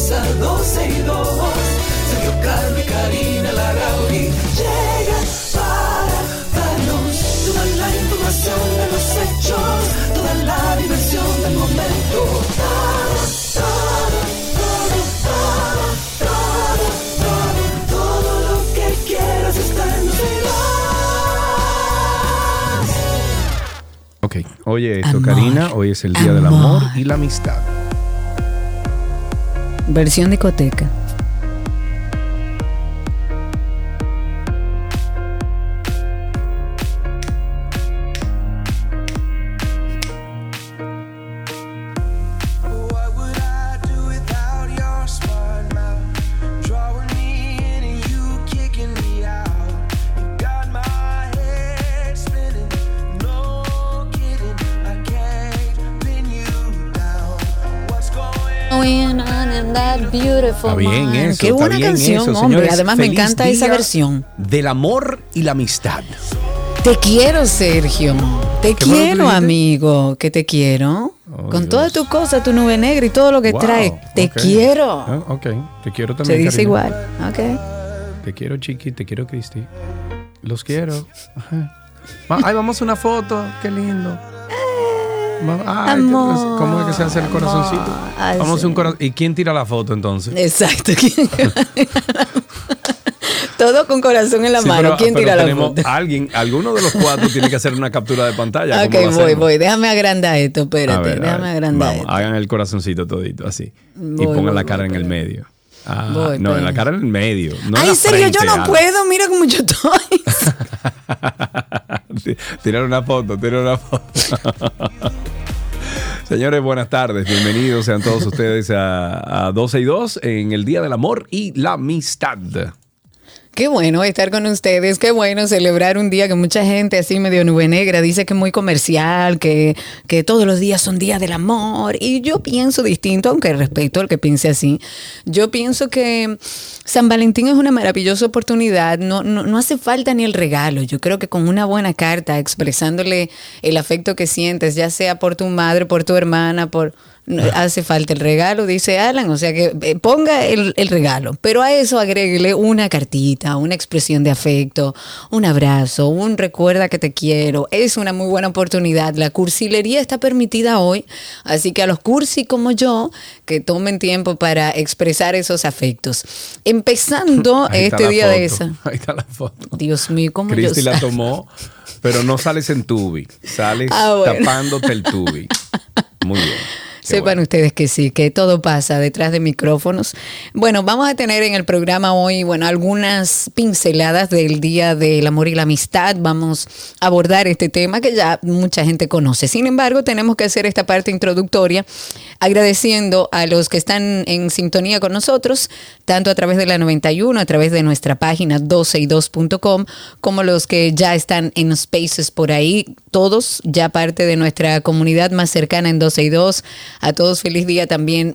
comienza 12 y 2. Sergio y Karina Larrauri llegan para darnos toda la información de los hechos, toda la diversión del momento. Todo, todo, todo, todo, lo que quieras está en 12 y 2. Ok, oye esto, Amor. Karina, hoy es el Día del Amor. Amor y la Amistad. Versión discoteca. What Está bien eso. Qué buena canción, eso, hombre. señores. Además, me encanta esa versión. Del amor y la amistad. Te quiero, Sergio. Te ¿Qué más tú quiero, amigo. Que te quiero. Oh, Con Dios. todas tus cosas, tu nube negra y todo lo que Wow, trae. Te ok. quiero. Ah, ok, te quiero Se también. dice Karina. igual. Ok. Te quiero, Chiqui, te quiero, Cristi. Los quiero. Ay, vamos a una foto. Qué lindo. Va- ay, amor, ¿Cómo es que se hace el corazoncito? Ay, Vamos a sí. un corazón. ¿Y quién tira la foto entonces? Exacto. todo con corazón en la Sí, mano. pero- ¿Quién pero tira la foto? Alguien, alguno de los cuatro tiene que hacer una captura de pantalla. Ok, ¿Cómo lo voy, hacemos? voy. Déjame agrandar esto. Espérate. ver, déjame agrandar Vamos, esto. hagan el corazoncito todito, así. y pongan voy, la cara en el medio. Ah, Voy, no, en la cara en el medio. No en Ay, la serio, yo no puedo. Mira cómo yo estoy. Tirar una foto, tirar una foto. Señores, buenas tardes. Bienvenidos sean todos ustedes a, a 12 y 2 en el Día del Amor y la Amistad. Qué bueno estar con ustedes, qué bueno celebrar un día que mucha gente así medio nube negra dice que es muy comercial, que, que todos los días son días del amor. Y yo pienso distinto, aunque respeto al que piense así. Yo pienso que San Valentín es una maravillosa oportunidad, no, no, no hace falta ni el regalo. Yo creo que con una buena carta expresándole el afecto que sientes, ya sea por tu madre, por tu hermana, por... Hace falta el regalo, dice Alan, o sea que eh, ponga el, el regalo, pero a eso agréguele una cartita, una expresión de afecto, un abrazo, un recuerda que te quiero. Es una muy buena oportunidad. La cursilería está permitida hoy, así que a los cursi como yo, que tomen tiempo para expresar esos afectos. Empezando Ahí este día de esa. Ahí está la foto. Dios mío, ¿cómo Cristi la tomó, pero no sales en tubi, sales Ah, bueno. tapándote el tubi. Muy bien. Sepan bueno. ustedes que sí, que todo pasa detrás de micrófonos. Bueno, vamos a tener en el programa hoy, bueno, algunas pinceladas del Día del Amor y la Amistad. Vamos a abordar este tema que ya mucha gente conoce. Sin embargo, tenemos que hacer esta parte introductoria agradeciendo a los que están en sintonía con nosotros, tanto a través de la 91, a través de nuestra página 12y2.com, como los que ya están en spaces por ahí, todos ya parte de nuestra comunidad más cercana en 12 y 2. A todos feliz día también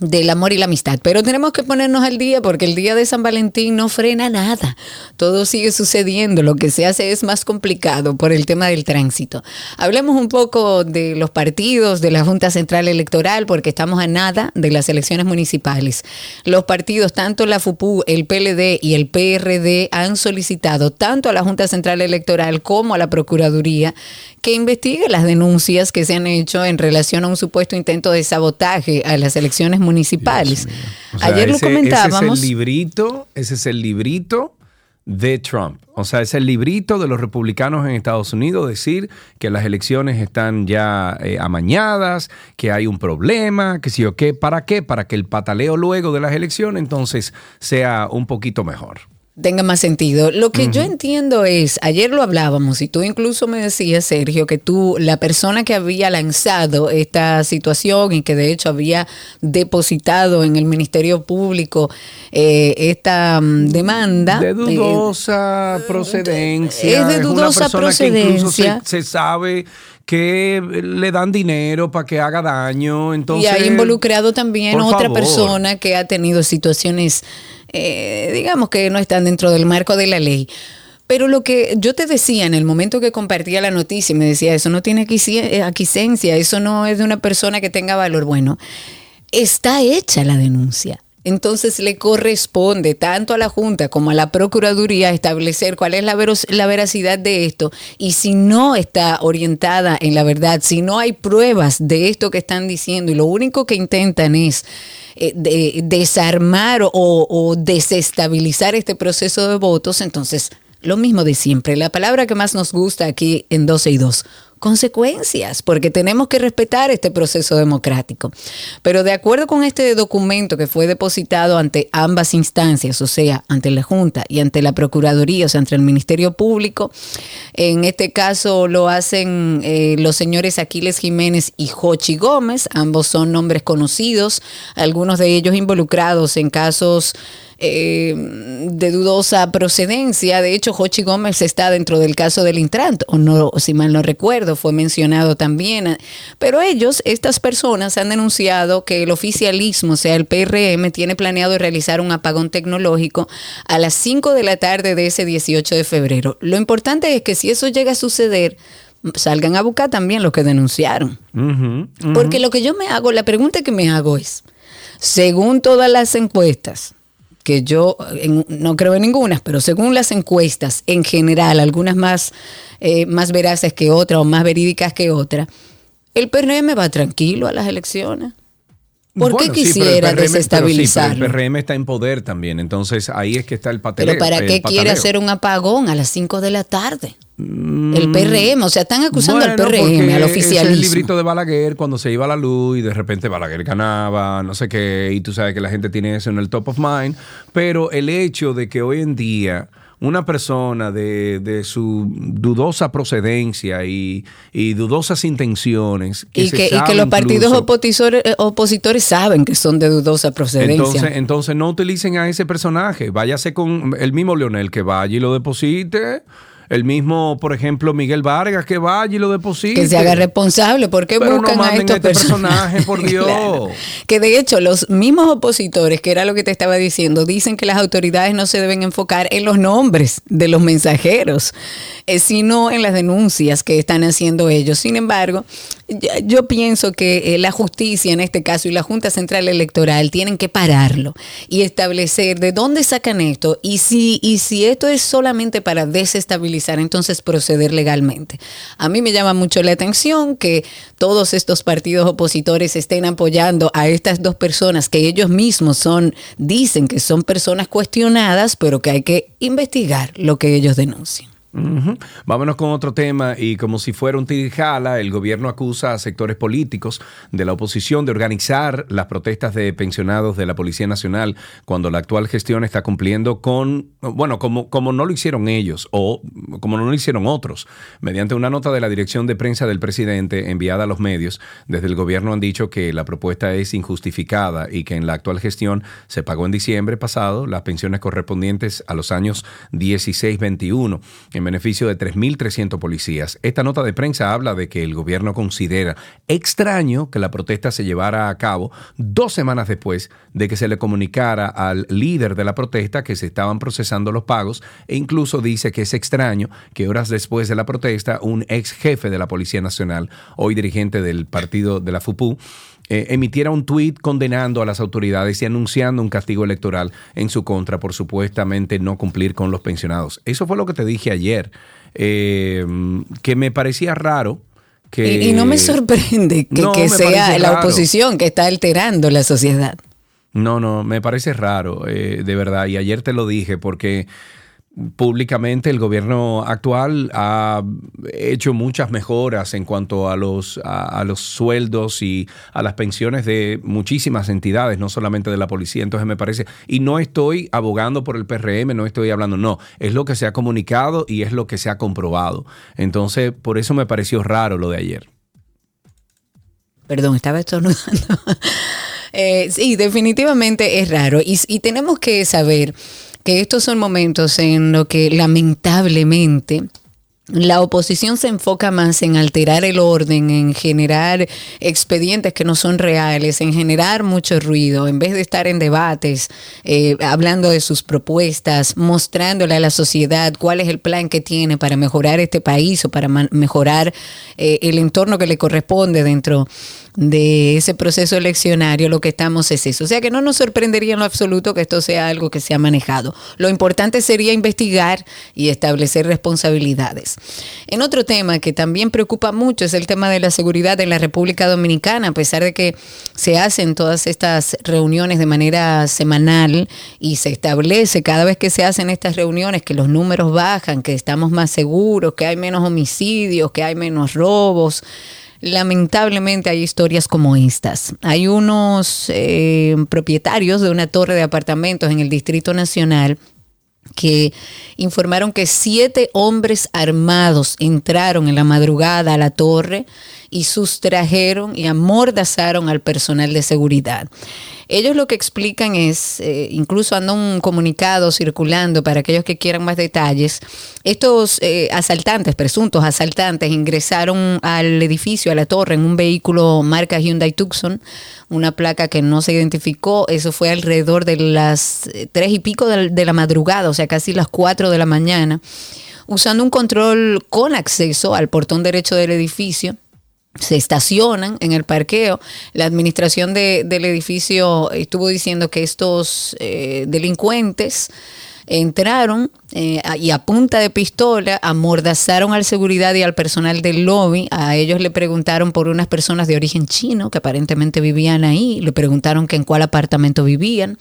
del amor y la amistad. Pero tenemos que ponernos al día porque el día de San Valentín no frena nada. Todo sigue sucediendo. Lo que se hace es más complicado por el tema del tránsito. Hablemos un poco de los partidos, de la Junta Central Electoral, porque estamos a nada de las elecciones municipales. Los partidos, tanto la FUPU, el PLD y el PRD, han solicitado tanto a la Junta Central Electoral como a la Procuraduría que investigue las denuncias que se han hecho en relación a un supuesto intento de sabotaje a las elecciones municipales. O sea, Ayer lo comentábamos. Ese es el librito, ese es el librito de Trump. O sea, es el librito de los republicanos en Estados Unidos decir que las elecciones están ya eh, amañadas, que hay un problema, que sí o qué. ¿Para qué? Para que el pataleo luego de las elecciones entonces sea un poquito mejor. Tenga más sentido. Lo que yo entiendo es, ayer lo hablábamos y tú incluso me decías, Sergio, que tú, la persona que había lanzado esta situación y que de hecho había depositado en el Ministerio Público eh, esta mm, demanda. De eh, dudosa procedencia. es de una dudosa que incluso procedencia. se, se sabe que le dan dinero para que haga daño. Entonces, y hay involucrado también otra favor. persona que ha tenido situaciones, eh, digamos que no están dentro del marco de la ley. Pero lo que yo te decía en el momento que compartía la noticia, me decía, eso no tiene aquisi- eh, aquiescencia, eso no es de una persona que tenga valor. Bueno, está hecha la denuncia. Entonces le corresponde tanto a la Junta como a la Procuraduría establecer cuál es la, la veracidad de esto y si no está orientada en la verdad, si no hay pruebas de esto que están diciendo y lo único que intentan es eh, de- desarmar o, o desestabilizar este proceso de votos, entonces lo mismo de siempre. La palabra que más nos gusta aquí en 12 y 2, consecuencias, porque tenemos que respetar este proceso democrático. Pero de acuerdo con este documento que fue depositado ante ambas instancias, o sea, ante la Junta y ante la Procuraduría, o sea, ante el Ministerio Público, en este caso lo hacen eh, los señores Aquiles Jiménez y Jochi Gómez, ambos son nombres conocidos, algunos de ellos involucrados en casos eh, de dudosa procedencia. De hecho, Jochi Gómez está dentro del caso del Intran, o no, si mal no recuerdo, fue mencionado también. Pero ellos, estas personas, han denunciado que el oficialismo, o sea, el PRM, tiene planeado realizar un apagón tecnológico a las 5 de la tarde de ese 18 de febrero. Lo importante es que si eso llega a suceder, salgan a buscar también los que denunciaron. Porque lo que yo me hago, la pregunta que me hago es, según todas las encuestas, que yo en- no creo en ninguna, pero según las encuestas en general, algunas más, eh, más veraces que otras o más verídicas que otras, el PRM va tranquilo a las elecciones. ¿Por Bueno, qué sí, pero quisiera PRM pero sí, pero el PRM está en poder también, entonces ahí es que está el Pero pataleo. ¿para el qué quiere hacer un apagón a las 5 de la tarde? El PRM, o sea, están acusando al Mm. PRM, al Es el oficialismo. librito de Balaguer cuando se iba a la luz y de repente Balaguer ganaba, no sé qué, y tú sabes que la gente tiene eso en el top of mind. Pero el hecho de que hoy en día una persona de, de su dudosa procedencia y, y dudosas intenciones. y, que, y sabe que los partidos opositores, eh, opositores saben que son de dudosa procedencia. entonces, entonces no utilicen a ese personaje. Váyase con el mismo Leonel que vaya y lo deposite. El mismo, por ejemplo, Miguel Vargas que vaya y lo deposite. que se haga responsable. ¿Por qué Pero no buscan a estos este personaje, personajes? por Dios. Claro. Que de hecho los mismos opositores, que era lo que te estaba diciendo, dicen que las autoridades no se deben enfocar en los nombres de los mensajeros, eh, sino en las denuncias que están haciendo ellos. Sin embargo, yo, pienso que eh, la justicia en este caso y la Junta Central Electoral tienen que pararlo y establecer de dónde sacan esto y si, y si esto es solamente para desestabilizar, entonces proceder legalmente. A mí me llama mucho la atención que todos estos partidos opositores estén apoyando a estas dos personas que ellos mismos son, dicen que son personas cuestionadas, pero que hay que investigar lo que ellos denuncian. Vámonos con otro tema y como si fuera un tirijala, el gobierno acusa a sectores políticos de la oposición de organizar las protestas de pensionados de la Policía Nacional cuando la actual gestión está cumpliendo con, bueno, como, como no lo hicieron ellos o como no lo hicieron otros. Mediante una nota de la dirección de prensa del presidente enviada a los medios, desde el gobierno han dicho que la propuesta es injustificada y que en la actual gestión se pagó en diciembre pasado las pensiones correspondientes a los años 16-21 en beneficio de 3.300 policías. Esta nota de prensa habla de que el gobierno considera extraño que la protesta se llevara a cabo dos semanas después de que se le comunicara al líder de la protesta que se estaban procesando los pagos e incluso dice que es extraño que horas después de la protesta un ex jefe de la Policía Nacional, hoy dirigente del partido de la FUPU, eh, emitiera un tuit condenando a las autoridades y anunciando un castigo electoral en su contra por supuestamente no cumplir con los pensionados. Eso fue lo que te dije ayer, eh, que me parecía raro. Que, Y, y no me sorprende que, No, que sea la oposición que está alterando la sociedad. No, no, me parece raro, eh, de verdad. Y ayer te lo dije porque públicamente el gobierno actual ha hecho muchas mejoras en cuanto a los, a, los sueldos y a las pensiones de muchísimas entidades, no solamente de la policía. Entonces me parece, y no estoy abogando por el PRM, no estoy hablando, no, es lo que se ha comunicado y es lo que se ha comprobado. Entonces, por eso me pareció raro lo de ayer. Perdón, estaba estornudando. Eh, sí, definitivamente es raro. Y tenemos que saber que estos son momentos en los que lamentablemente la oposición se enfoca más en alterar el orden, en generar expedientes que no son reales, en generar mucho ruido, en vez de estar en debates, eh, hablando de sus propuestas, mostrándole a la sociedad cuál es el plan que tiene para mejorar este país o para mejorar eh, el entorno que le corresponde dentro de ese proceso eleccionario, lo que estamos es eso. O sea que no nos sorprendería en lo absoluto que esto sea algo que se ha manejado. Lo importante sería investigar y establecer responsabilidades. En otro tema que también preocupa mucho es el tema de la seguridad en la República Dominicana, a pesar de que se hacen todas estas reuniones de manera semanal y se establece cada vez que se hacen estas reuniones que los números bajan, que estamos más seguros, que hay menos homicidios, que hay menos robos. Lamentablemente hay historias como estas. Hay unos eh, propietarios de una torre de apartamentos en el Distrito Nacional que informaron que siete hombres armados entraron en la madrugada a la torre y sustrajeron y amordazaron al personal de seguridad. Ellos lo que explican es, eh, incluso anda un comunicado circulando para aquellos que quieran más detalles, estos eh, asaltantes, presuntos asaltantes, ingresaron al edificio, a la torre, en un vehículo marca Hyundai Tucson, una placa que no se identificó, eso fue alrededor de las eh, tres y pico de, de la madrugada, o sea, casi las cuatro de la mañana, usando un control con acceso al portón derecho del edificio se estacionan en el parqueo. La administración de- del edificio estuvo diciendo que estos eh, delincuentes entraron eh, y a punta de pistola amordazaron al seguridad y al personal del lobby. A ellos le preguntaron por unas personas de origen chino que aparentemente vivían ahí. Le preguntaron que en cuál apartamento vivían.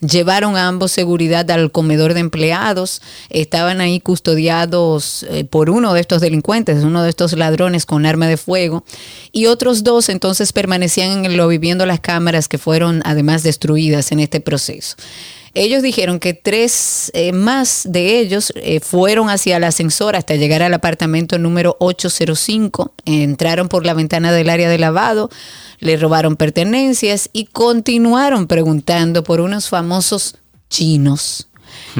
Llevaron a ambos seguridad al comedor de empleados. Estaban ahí custodiados eh, por uno de estos delincuentes, uno de estos ladrones con arma de fuego. Y otros dos entonces permanecían en el lobby viendo las cámaras que fueron además destruidas en este proceso. Ellos dijeron que tres eh, más de ellos eh, fueron hacia el ascensor hasta llegar al apartamento número 805. Entraron por la ventana del área de lavado, le robaron pertenencias y continuaron preguntando por unos famosos chinos.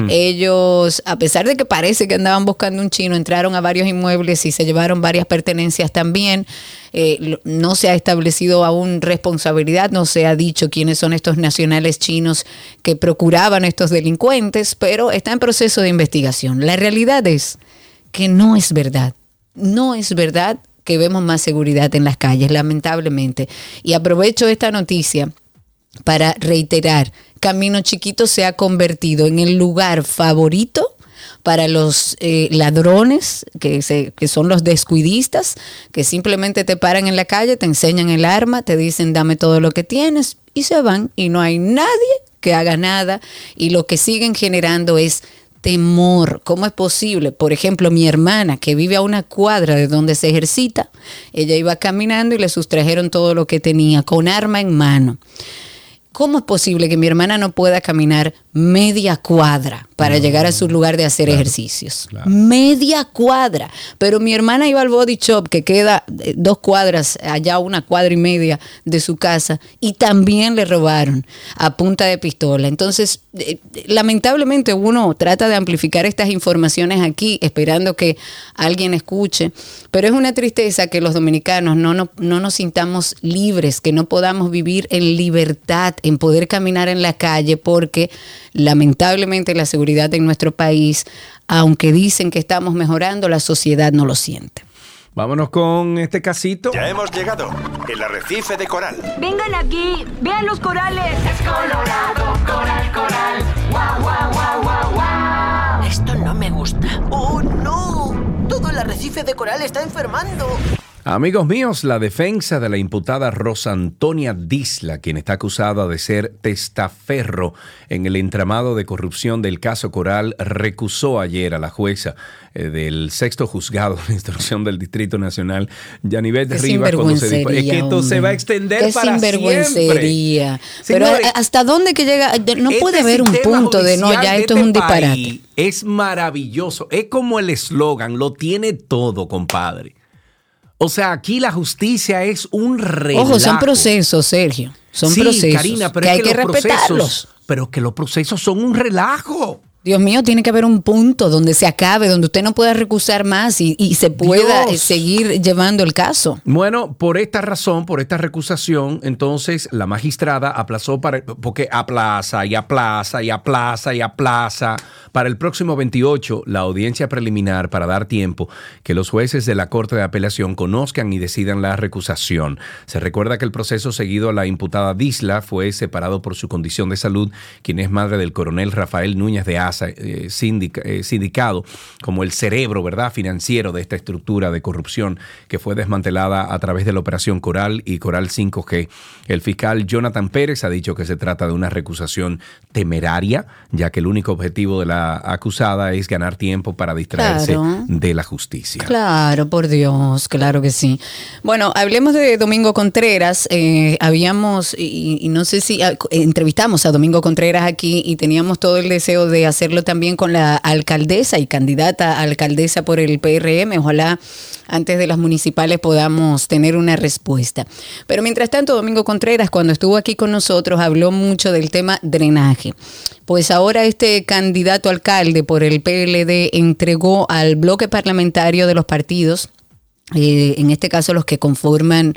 Ellos, a pesar de que parece que andaban buscando un chino, entraron a varios inmuebles y se llevaron varias pertenencias también. Eh, no se ha establecido aún responsabilidad, no se ha dicho quiénes son estos nacionales chinos que procuraban estos delincuentes, pero está en proceso de investigación. La realidad es que no es verdad. No es verdad que vemos más seguridad en las calles, lamentablemente. Y aprovecho esta noticia para reiterar, Camino Chiquito se ha convertido en el lugar favorito para los eh, ladrones, que, son los descuidistas, que simplemente te paran en la calle, te enseñan el arma, te dicen dame todo lo que tienes y se van y no hay nadie que haga nada y lo que siguen generando es temor. ¿Cómo es posible? Por ejemplo, mi hermana, que vive a una cuadra de donde se ejercita, ella iba caminando y le sustrajeron todo lo que tenía con arma en mano. ¿Cómo es posible que mi hermana no pueda caminar media cuadra para llegar a su lugar de hacer ejercicios? Media cuadra. Pero mi hermana iba al body shop que queda eh, dos cuadras, allá una cuadra y media de su casa, y también le robaron a punta de pistola. Entonces, eh, lamentablemente uno trata de amplificar estas informaciones aquí, esperando que alguien escuche, pero es una tristeza que los dominicanos no, no, no nos sintamos libres, que no podamos vivir en libertad, en poder caminar en la calle, porque lamentablemente la seguridad en nuestro país, aunque dicen que estamos mejorando, la sociedad no lo siente. Vámonos con este casito. Ya hemos llegado. El arrecife de coral. Vengan aquí, vean los corales. Es colorado, coral, coral. Guau, guau, guau, guau, guau. Esto no me gusta. ¡Oh, no! Todo el arrecife de coral está enfermando. Amigos míos, la defensa de la imputada Rosa Antonia Disla, quien está acusada de ser testaferro en el entramado de corrupción del caso Coral, recusó ayer a la jueza eh, del sexto juzgado de instrucción del Distrito Nacional, Yanivet Rivas, cuando se dijo, es que esto se hombre. va a extender Qué para sinvergüencería. siempre. Pero Señores, ¿hasta dónde que llega? No este puede haber un punto de no, ya esto es este un disparate. Es maravilloso. Es como el eslogan, lo tiene todo, compadre. O sea, aquí la justicia es un relajo. Ojo, son procesos, Sergio. Son sí, procesos Karina, pero que es hay que, los procesos- respetarlos. pero que los procesos son un relajo. Dios mío, tiene que haber un punto donde se acabe, donde usted no pueda recusar más y, y se pueda Dios. eh, seguir llevando el caso. Bueno, por esta razón, por esta recusación, entonces la magistrada aplazó para porque aplaza y aplaza y aplaza y aplaza para el próximo 28 la audiencia preliminar para dar tiempo que los jueces de la Corte de Apelación conozcan y decidan la recusación. Se recuerda que el proceso seguido a la imputada Disla fue separado por su condición de salud, quien es madre del coronel Rafael Núñez de Eh, sindica- eh, sindicado como el cerebro, ¿verdad?, financiero de esta estructura de corrupción que fue desmantelada a través de la operación Coral y Coral 5G. El fiscal Jonathan Pérez ha dicho que se trata de una recusación temeraria, ya que el único objetivo de la acusada es ganar tiempo para distraerse Claro. de la justicia. Claro, por Dios, claro que sí. Bueno, hablemos de Domingo Contreras. Eh, habíamos, y, y no sé si ah, entrevistamos a Domingo Contreras aquí y teníamos todo el deseo de hacerlo también con la alcaldesa y candidata a alcaldesa por el PRM. Ojalá antes de las municipales podamos tener una respuesta. Pero mientras tanto, Domingo Contreras, cuando estuvo aquí con nosotros, habló mucho del tema drenaje. Pues ahora este candidato alcalde por el PLD entregó al bloque parlamentario de los partidos eh, en este caso los que conforman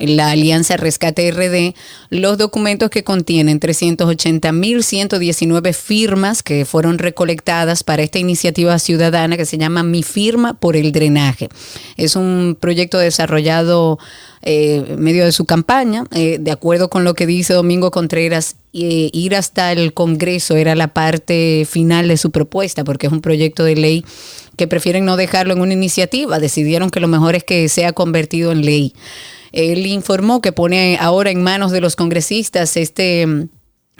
la Alianza Rescate RD, los documentos que contienen 380.119 firmas que fueron recolectadas para esta iniciativa ciudadana que se llama Mi Firma por el Drenaje. Es un proyecto desarrollado eh, en medio de su campaña, eh, de acuerdo con lo que dice Domingo Contreras, eh, ir hasta el Congreso era la parte final de su propuesta, porque es un proyecto de ley que prefieren no dejarlo en una iniciativa, decidieron que lo mejor es que sea convertido en ley. Él informó que pone ahora en manos de los congresistas este mm,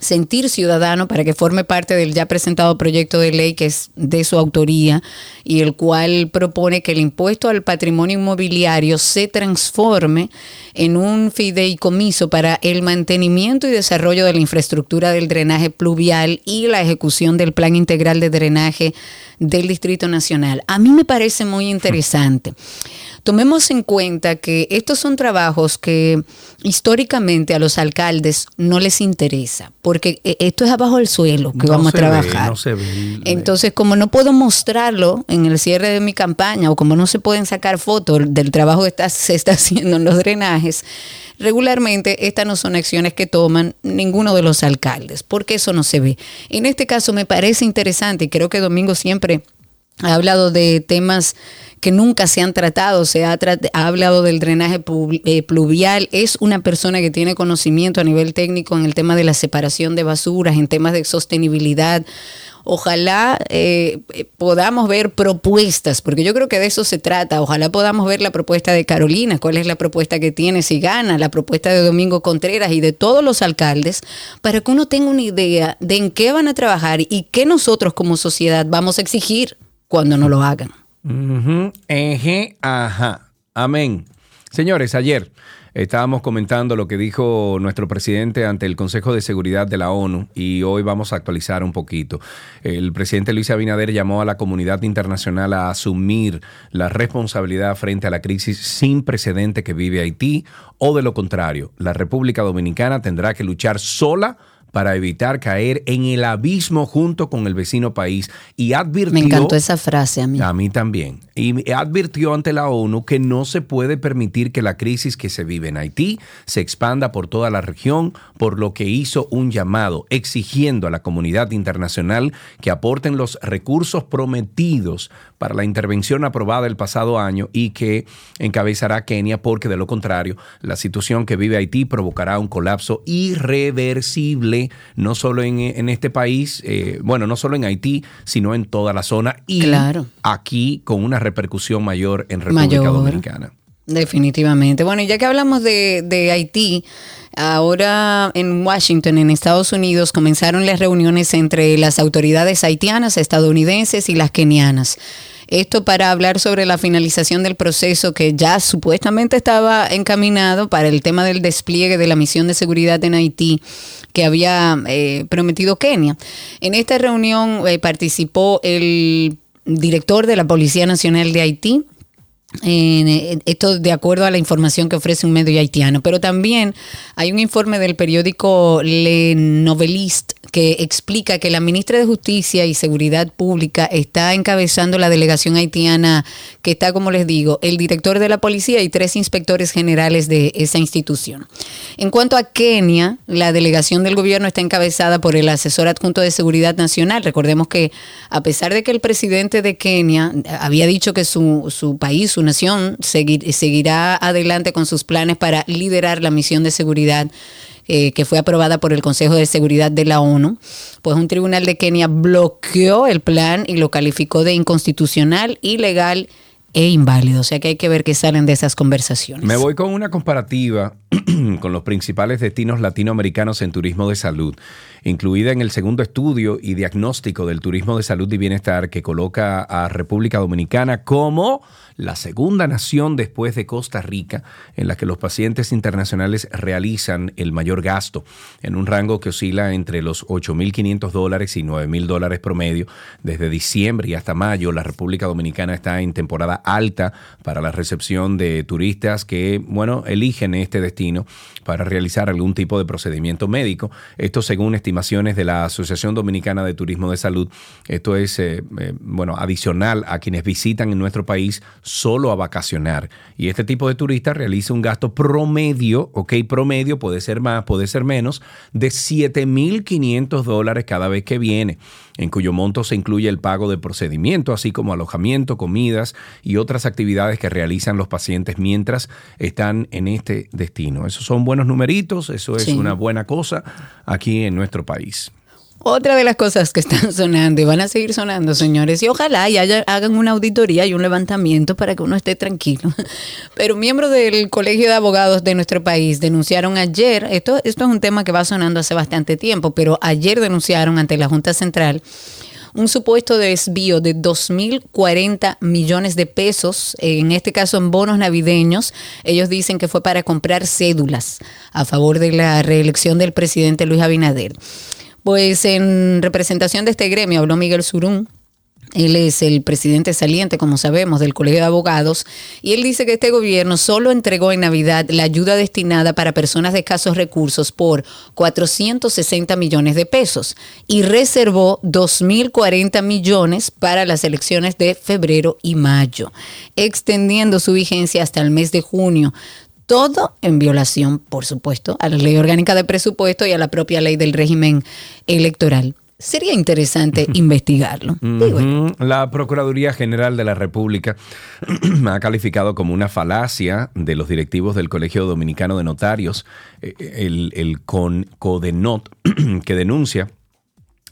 sentir ciudadano para que forme parte del ya presentado proyecto de ley que es de su autoría y el cual propone que el impuesto al patrimonio inmobiliario se transforme en un fideicomiso para el mantenimiento y desarrollo de la infraestructura del drenaje pluvial y la ejecución del plan integral de drenaje del Distrito Nacional. A mí me parece muy interesante. Tomemos en cuenta que estos son trabajos que históricamente a los alcaldes no les interesa, porque eh, esto es abajo del suelo que No vamos a ve, trabajar. no se ve Entonces, como no puedo mostrarlo en el cierre de mi campaña o como no se pueden sacar fotos del trabajo que está- se está haciendo en los drenajes, regularmente estas no son acciones que toman ninguno de los alcaldes, porque eso no se ve. En este caso me parece interesante y creo que Domingo siempre ha hablado de temas que nunca se han tratado, se ha, hablado del drenaje eh, pluvial, es una persona que tiene conocimiento a nivel técnico en el tema de la separación de basuras, en temas de sostenibilidad. Ojalá eh, eh, podamos ver propuestas, porque yo creo que de eso se trata. Ojalá podamos ver la propuesta de Carolina, cuál es la propuesta que tiene si gana, la propuesta de Domingo Contreras y de todos los alcaldes, para que uno tenga una idea de en qué van a trabajar y qué nosotros como sociedad vamos a exigir cuando no lo hagan. Ajá. Amén. Señores, ayer estábamos comentando lo que dijo nuestro presidente ante el Consejo de Seguridad de la ONU y hoy vamos a actualizar un poquito. El presidente Luis Abinader llamó a la comunidad internacional a asumir la responsabilidad frente a la crisis sin precedente que vive Haití o de lo contrario, la República Dominicana tendrá que luchar sola para evitar caer en el abismo junto con el vecino país y advirtió Me encantó esa frase a mí. a mí también. Y advirtió ante la ONU que no se puede permitir que la crisis que se vive en Haití se expanda por toda la región, por lo que hizo un llamado exigiendo a la comunidad internacional que aporten los recursos prometidos para la intervención aprobada el pasado año y que encabezará Kenia, porque de lo contrario, la situación que vive Haití provocará un colapso irreversible, no solo en, en este país, eh, bueno, no solo en Haití, sino en toda la zona y Claro. aquí con una repercusión mayor en República Mayor. Dominicana. Definitivamente. Bueno, y ya que hablamos de, de Haití, ahora en Washington, en Estados Unidos, comenzaron las reuniones entre las autoridades haitianas, estadounidenses y las kenianas. Esto para hablar sobre la finalización del proceso que ya supuestamente estaba encaminado para el tema del despliegue de la misión de seguridad en Haití que había eh, prometido Kenia. En esta reunión eh, participó el director de la Policía Nacional de Haití, eh, esto de acuerdo a la información que ofrece un medio haitiano, pero también hay un informe del periódico Le Novelist que explica que la ministra de Justicia y Seguridad Pública está encabezando la delegación haitiana que está, como les digo, el director de la policía y tres inspectores generales de esa institución. En cuanto a Kenia, la delegación del gobierno está encabezada por el asesor adjunto de Seguridad Nacional. Recordemos que a pesar de que el presidente de Kenia había dicho que su, su país, su nación, seguir- seguirá adelante con sus planes para liderar la misión de seguridad eh, que fue aprobada por el Consejo de Seguridad de la ONU, pues un tribunal de Kenia bloqueó el plan y lo calificó de inconstitucional, ilegal e inválido. O sea que hay que ver qué salen de esas conversaciones. Me voy con una comparativa con los principales destinos latinoamericanos en turismo de salud, incluida en el segundo estudio y diagnóstico del turismo de salud y bienestar que coloca a República Dominicana como la segunda nación después de Costa Rica en la que los pacientes internacionales realizan el mayor gasto, en un rango que oscila entre los 8.500 dólares y 9.000 dólares promedio. Desde diciembre y hasta mayo, la República Dominicana está en temporada alta para la recepción de turistas que, bueno, eligen este destino para realizar algún tipo de procedimiento médico. Esto según estimaciones de la Asociación Dominicana de Turismo de Salud. Esto es, eh, eh, bueno, adicional a quienes visitan en nuestro país solo a vacacionar. Y este tipo de turista realiza un gasto promedio, ok, promedio, puede ser más, puede ser menos, de 7.500 dólares cada vez que viene, en cuyo monto se incluye el pago de procedimiento, así como alojamiento, comidas y otras actividades que realizan los pacientes mientras están en este destino. Esos son buenos numeritos, eso es Sí. una buena cosa aquí en nuestro país. Otra de las cosas que están sonando y van a seguir sonando, señores, y ojalá y haya- hagan una auditoría y un levantamiento para que uno esté tranquilo. Pero miembros del Colegio de Abogados de nuestro país denunciaron ayer, esto, esto es un tema que va sonando hace bastante tiempo, pero ayer denunciaron ante la Junta Central un supuesto desvío de 2.040 millones de pesos, en este caso en bonos navideños. Ellos dicen que fue para comprar cédulas a favor de la reelección del presidente Luis Abinader. Pues en representación de este gremio habló Miguel Surún. Él es el presidente saliente, como sabemos, del Colegio de Abogados, y él dice que este gobierno solo entregó en Navidad la ayuda destinada para personas de escasos recursos por 460 millones de pesos y reservó 2.040 millones para las elecciones de febrero y mayo, extendiendo su vigencia hasta el mes de junio. Todo en violación, por supuesto, a la ley orgánica de presupuesto y a la propia ley del régimen electoral. Sería interesante investigarlo. Digo yo. Ujú. La Procuraduría General de la República ha calificado como una falacia de los directivos del Colegio Dominicano de Notarios, eh, el, el con, CODENOT, que denuncia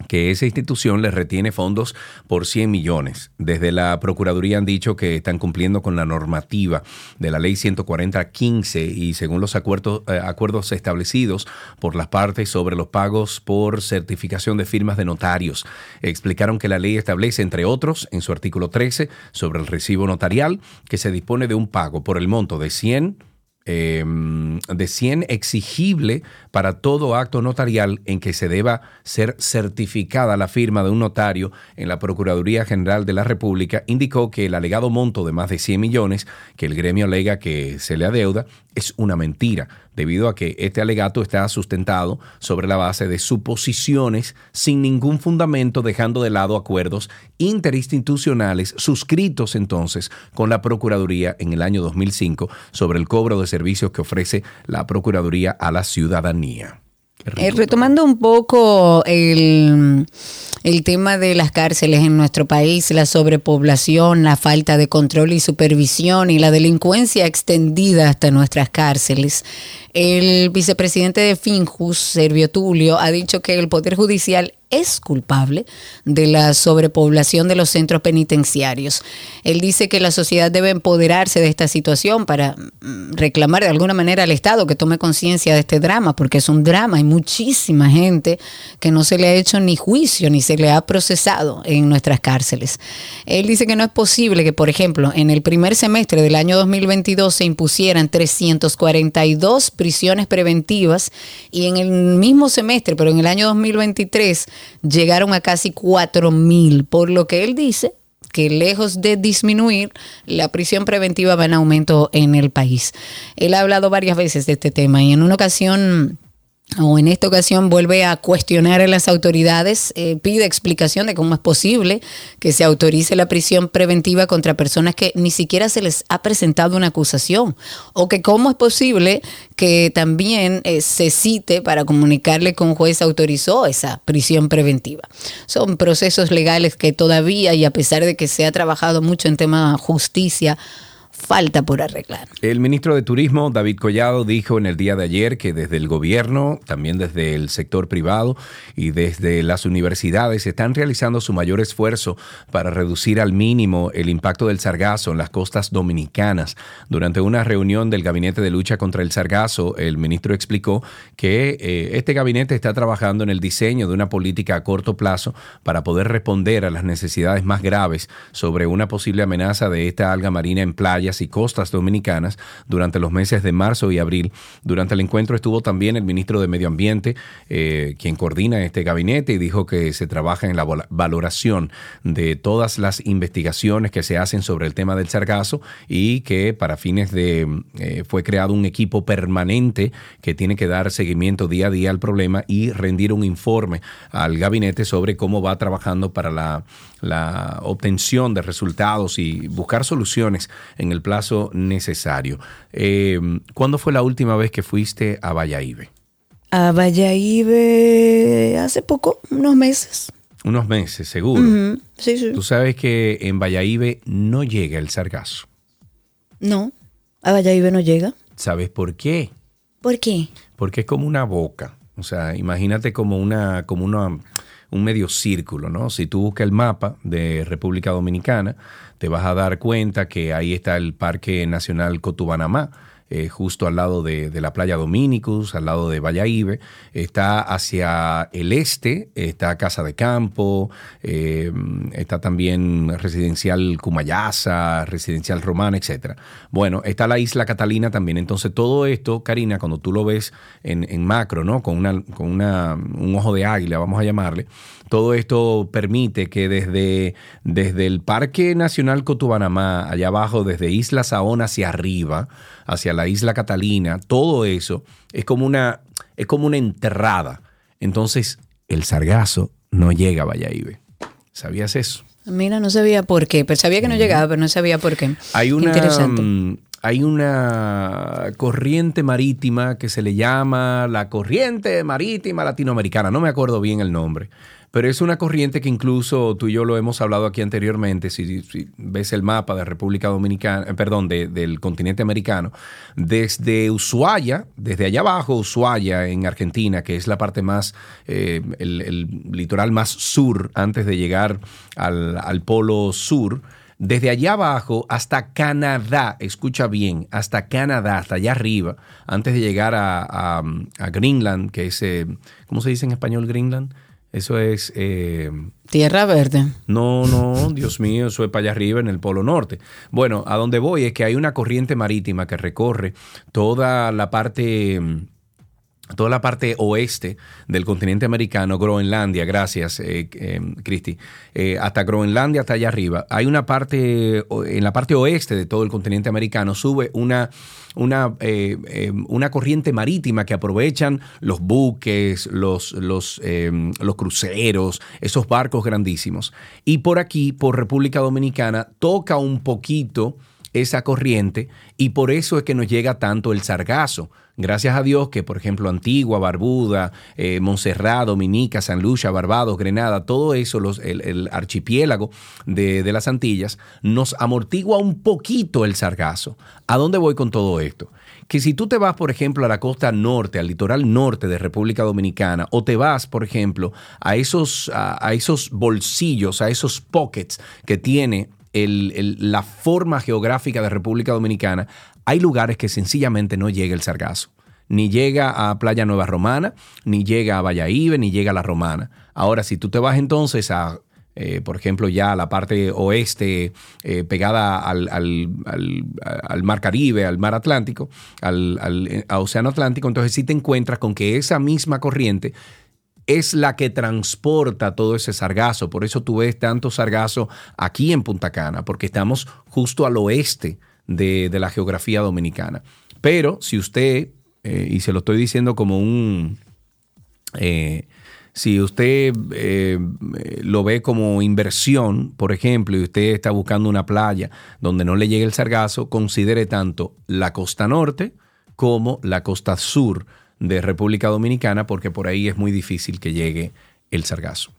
que esa institución les retiene fondos por 100 millones. Desde la Procuraduría han dicho que están cumpliendo con la normativa de la Ley 14015 y según los acuerdos, eh, acuerdos establecidos por las partes sobre los pagos por certificación de firmas de notarios. Explicaron que la ley establece, entre otros, en su artículo 13, sobre el recibo notarial, que se dispone de un pago por el monto de 100 eh, de 100 exigible para todo acto notarial en que se deba ser certificada la firma de un notario en la Procuraduría General de la República, indicó que el alegado monto de más de 100 millones que el gremio alega que se le adeuda es una mentira, debido a que este alegato está sustentado sobre la base de suposiciones sin ningún fundamento, dejando de lado acuerdos interinstitucionales suscritos entonces con la Procuraduría en el año 2005 sobre el cobro de servicios que ofrece la Procuraduría a la ciudadanía. Eh, retomando un poco el, el tema de las cárceles en nuestro país, la sobrepoblación, la falta de control y supervisión y la delincuencia extendida hasta nuestras cárceles. El vicepresidente de Finjus, Servio Tulio, ha dicho que el Poder Judicial es culpable de la sobrepoblación de los centros penitenciarios. Él dice que la sociedad debe empoderarse de esta situación para mm, reclamar de alguna manera al Estado que tome conciencia de este drama, porque es un drama. Hay muchísima gente que no se le ha hecho ni juicio ni se le ha procesado en nuestras cárceles. Él dice que no es posible que, por ejemplo, en el primer semestre del año 2022 se impusieran 342 prisiones preventivas y en el mismo semestre, pero en el año 2023, llegaron a casi 4 mil, por lo que él dice que lejos de disminuir, la prisión preventiva va en aumento en el país. Él ha hablado varias veces de este tema y en una ocasión o en esta ocasión vuelve a cuestionar a las autoridades, eh, pide explicación de cómo es posible que se autorice la prisión preventiva contra personas que ni siquiera se les ha presentado una acusación, o que cómo es posible que también eh, se cite para comunicarle que un juez autorizó esa prisión preventiva. Son procesos legales que todavía, y a pesar de que se ha trabajado mucho en tema justicia, falta por arreglar. El ministro de Turismo, David Collado, dijo en el día de ayer que desde el gobierno, también desde el sector privado y desde las universidades están realizando su mayor esfuerzo para reducir al mínimo el impacto del sargazo en las costas dominicanas. Durante una reunión del Gabinete de Lucha contra el Sargazo, el ministro explicó que eh, este gabinete está trabajando en el diseño de una política a corto plazo para poder responder a las necesidades más graves sobre una posible amenaza de esta alga marina en playas y costas dominicanas durante los meses de marzo y abril. Durante el encuentro estuvo también el ministro de Medio Ambiente, eh, quien coordina este gabinete y dijo que se trabaja en la val- valoración de todas las investigaciones que se hacen sobre el tema del sargazo y que para fines de eh, fue creado un equipo permanente que tiene que dar seguimiento día a día al problema y rendir un informe al gabinete sobre cómo va trabajando para la, la obtención de resultados y buscar soluciones en el plazo necesario. Eh, ¿Cuándo fue la última vez que fuiste a Valladolid? A Valladolid hace poco, unos meses. Unos meses, seguro. Sí, sí. Tú sabes que en Valladolid no llega el sargazo. No, a Valladolid no llega. ¿Sabes por qué? ¿Por qué? Porque es como una boca. O sea, imagínate como una, como una, un medio círculo, ¿no? Si tú buscas el mapa de República Dominicana, te vas a dar cuenta que ahí está el Parque Nacional Cotubanamá, eh, justo al lado de, la playa Dominicus, al lado de Valladolid. Está hacia el este, está Casa de Campo, eh, está también Residencial Cumayasa, Residencial Romana, etcétera. Bueno, está la Isla Catalina también. Entonces, todo esto, Karina, cuando tú lo ves en, macro, ¿no? Con, un ojo de águila, vamos a llamarle, todo esto permite que desde, desde el Parque Nacional Cotubanamá, allá abajo, desde Isla Saona hacia arriba, hacia la Isla Catalina, todo eso es como una, es como una enterrada. Entonces, el sargazo no llega a Valladolid. ¿Sabías eso? Mira, no sabía por qué, pero sabía que no llegaba, pero no sabía por qué. Hay una, Interesante. mm, hay una corriente marítima que se le llama la corriente marítima latinoamericana. No me acuerdo bien el nombre. Pero es una corriente que incluso tú y yo lo hemos hablado aquí anteriormente. Si, ves el mapa de República Dominicana, eh, perdón, de- del continente americano, desde Ushuaia, desde allá abajo, Ushuaia en Argentina, que es la parte más, eh, el, litoral más sur antes de llegar al, polo sur, desde allá abajo hasta Canadá, escucha bien, hasta Canadá, hasta allá arriba, antes de llegar a Greenland, que es, eh, ¿cómo se dice en español Greenland? Eso es, eh, Tierra Verde. no, no, Dios mío, eso es para allá arriba en el Polo Norte. Bueno, a donde voy es que hay una corriente marítima que recorre toda la parte mm, toda la parte oeste del continente americano, Groenlandia, gracias, eh, eh, Cristi, eh, hasta Groenlandia, hasta allá arriba. Hay una parte, en la parte oeste de todo el continente americano, sube una, una, eh, eh, una corriente marítima que aprovechan los buques, los, los, eh, los cruceros, esos barcos grandísimos. Y por aquí, por República Dominicana, toca un poquito esa corriente y por eso es que nos llega tanto el sargazo. Gracias a Dios que, por ejemplo, Antigua, Barbuda, eh, Montserrat, Dominica, San Lucia, Barbados, Grenada, todo eso, los- el, archipiélago de, de las Antillas, nos amortigua un poquito el sargazo. ¿A dónde voy con todo esto? Que si tú te vas, por ejemplo, a la costa norte, al litoral norte de República Dominicana, o te vas, por ejemplo, a esos, a esos bolsillos, a esos pockets que tiene la forma geográfica de República Dominicana, hay lugares que sencillamente no llega el sargazo. Ni llega a Playa Nueva Romana, ni llega a Valladolid, ni llega a La Romana. Ahora, si tú te vas entonces a, eh, por ejemplo, ya a la parte oeste, eh, pegada al, al- al- mar Caribe, al mar Atlántico, al, eh, Océano Atlántico, entonces sí te encuentras con que esa misma corriente es la que transporta todo ese sargazo. Por eso tú ves tanto sargazo aquí en Punta Cana, porque estamos justo al oeste de, de la geografía dominicana. Pero si usted, eh, y se lo estoy diciendo como un... eh, si usted eh, lo ve como inversión, por ejemplo, y usted está buscando una playa donde no le llegue el sargazo, considere tanto la costa norte como la costa sur de República Dominicana, porque por ahí es muy difícil que llegue el sargazo.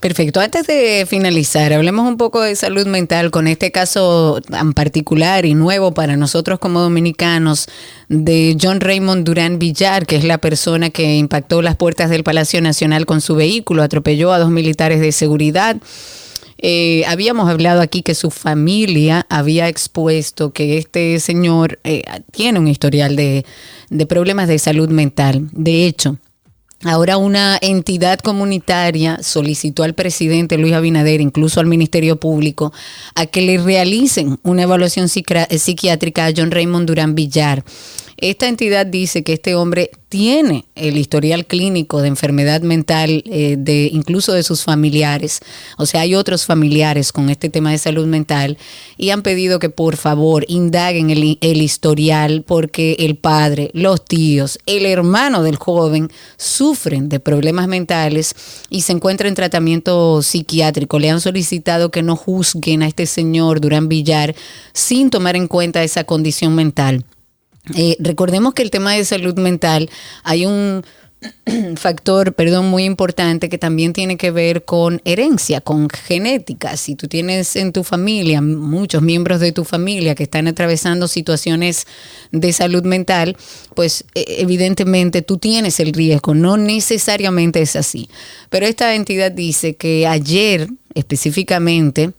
Perfecto. Antes de finalizar, hablemos un poco de salud mental con este caso tan particular y nuevo para nosotros como dominicanos de John Raymond Durán Villar, que es la persona que impactó las puertas del Palacio Nacional con su vehículo, atropelló a dos militares de seguridad. Eh, habíamos hablado aquí que su familia había expuesto que este señor eh, tiene un historial de, de problemas de salud mental. De hecho, Ahora una entidad comunitaria solicitó al presidente Luis Abinader, incluso al Ministerio Público, a que le realicen una evaluación psiquiá- psiquiátrica a John Raymond Durán Villar. Esta entidad dice que este hombre tiene el historial clínico de enfermedad mental eh, de incluso de sus familiares. O sea, hay otros familiares con este tema de salud mental y han pedido que por favor indaguen el, el historial porque el padre, los tíos, el hermano del joven sufren de problemas mentales y se encuentra en tratamiento psiquiátrico. Le han solicitado que no juzguen a este señor Durán Villar sin tomar en cuenta esa condición mental. Eh, recordemos que el tema de salud mental hay un factor, perdón, muy importante que también tiene que ver con herencia, con genética. Si tú tienes en tu familia muchos miembros de tu familia que están atravesando situaciones de salud mental, pues eh, evidentemente tú tienes el riesgo, no necesariamente es así. Pero esta entidad dice que ayer específicamente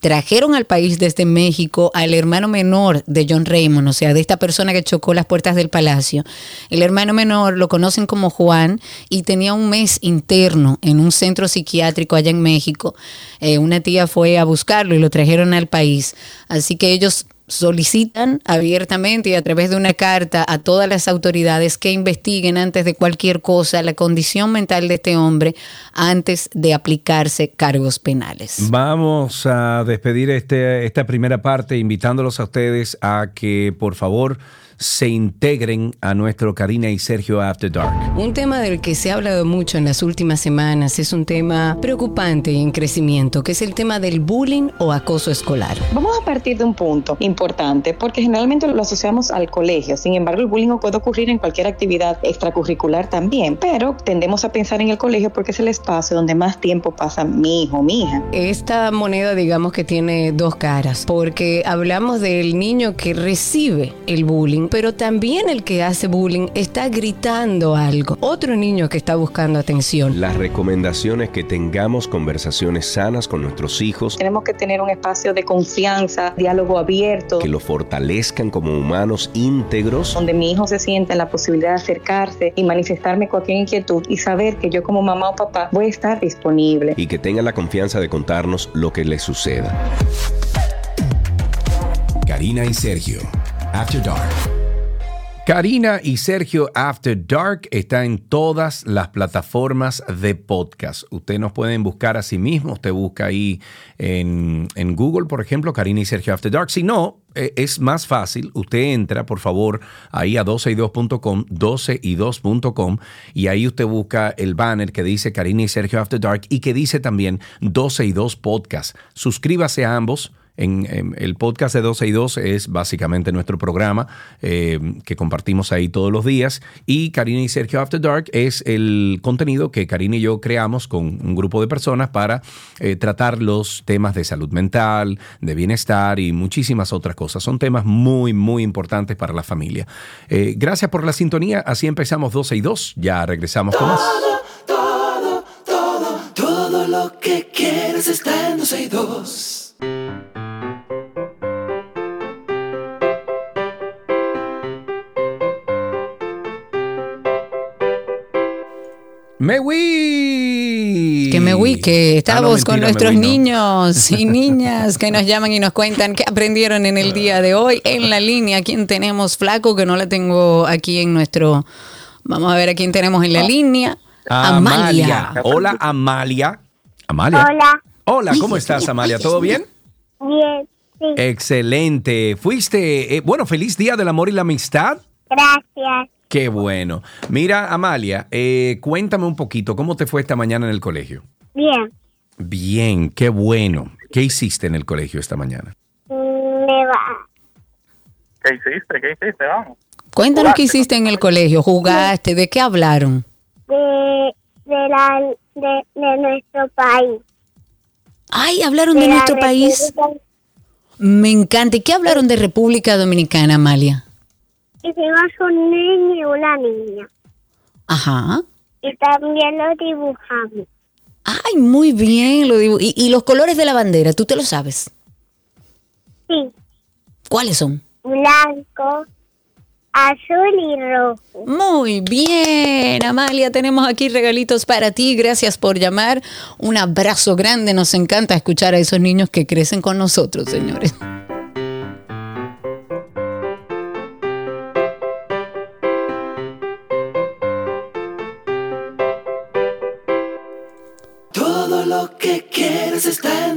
trajeron al país desde México al hermano menor de John Raymond, o sea, de esta persona que chocó las puertas del palacio. El hermano menor lo conocen como Juan y tenía un mes interno en un centro psiquiátrico allá en México. Eh, una tía fue a buscarlo y lo trajeron al país. Así que ellos solicitan abiertamente y a través de una carta a todas las autoridades que investiguen antes de cualquier cosa la condición mental de este hombre antes de aplicarse cargos penales. Vamos a despedir este, esta primera parte invitándolos a ustedes a que por favor se integren a nuestro Karina y Sergio After Dark. Un tema del que se ha hablado mucho en las últimas semanas es un tema preocupante y en crecimiento, que es el tema del bullying o acoso escolar. Vamos a partir de un punto importante, porque generalmente lo asociamos al colegio. Sin embargo, el bullying puede ocurrir en cualquier actividad extracurricular también, pero tendemos a pensar en el colegio porque es el espacio donde más tiempo pasa mi hijo mi hija. Esta moneda digamos que tiene dos caras, porque hablamos del niño que recibe el bullying, pero también el que hace bullying está gritando algo. Otro niño que está buscando atención. La recomendación es que tengamos conversaciones sanas con nuestros hijos, Tenemos que tener un espacio de confianza, diálogo abierto, que lo fortalezcan como humanos íntegros donde mi hijo se sienta en la posibilidad de acercarse y manifestarme cualquier inquietud y saber que yo como mamá o papá voy a estar disponible. y que tengan la confianza de contarnos lo que les suceda. Karina y Sergio. After Dark. Karina y Sergio After Dark está en todas las plataformas de podcast. Ustedes nos pueden buscar a sí mismos. Usted busca ahí en, en Google, por ejemplo, Karina y Sergio After Dark. Si no, eh, es más fácil. Usted entra, por favor, ahí a 12y2.com, 12y2.com, y ahí usted busca el banner que dice Karina y Sergio After Dark y que dice también 12y2 Podcast. Suscríbase a ambos En, en el podcast de 12 y 2 es básicamente nuestro programa eh, que compartimos ahí todos los días. Y Karina y Sergio After Dark es el contenido que Karina y yo creamos con un grupo de personas para eh, tratar los temas de salud mental, de bienestar y muchísimas otras cosas. Son temas muy, muy importantes para la familia. Eh, gracias por la sintonía. Así empezamos 12 y 2. Ya regresamos con más. Todo, todo, todo lo que quieres está en 12 y 2. ¡Mewi! Que me uy, que Ah, no, estamos con mentira, nuestros Mewi, no. niños y niñas que nos llaman y nos cuentan qué aprendieron en el día de hoy. En la línea, ¿quién tenemos? Flaco, que no la tengo aquí en nuestro... Vamos a ver a quién tenemos en la línea. Amalia. Hola, Amalia. Amalia. Hola. Hola, ¿cómo estás, Amalia? ¿Todo bien? Bien, sí, Excelente. Fuiste, eh, bueno, feliz día del amor y la amistad. gracias. Qué bueno. Mira, Amalia, eh, cuéntame un poquito, ¿cómo te fue esta mañana en el colegio? Bien, Bien, qué bueno. ¿Qué hiciste en el colegio esta mañana? Mm, me va. ¿Qué hiciste? ¿Qué hiciste? Vamos. Cuéntanos qué hiciste en el colegio. ¿Jugaste? ¿De qué hablaron? De, de, la, de, de nuestro país. Ay, hablaron de nuestro país. República- Me encanta. ¿Y qué hablaron de República Dominicana, Amalia? Hicimos un niño y una niña. Ajá. Y también lo dibujamos. Ay, muy bien. Lo dibu- y, y los colores de la bandera, ¿tú te lo sabes? Sí, ¿Cuáles son? blanco, azul y rojo. Muy bien, Amalia, tenemos aquí regalitos para ti. Gracias por llamar. Un abrazo grande. Nos encanta escuchar a esos niños que crecen con nosotros, señores.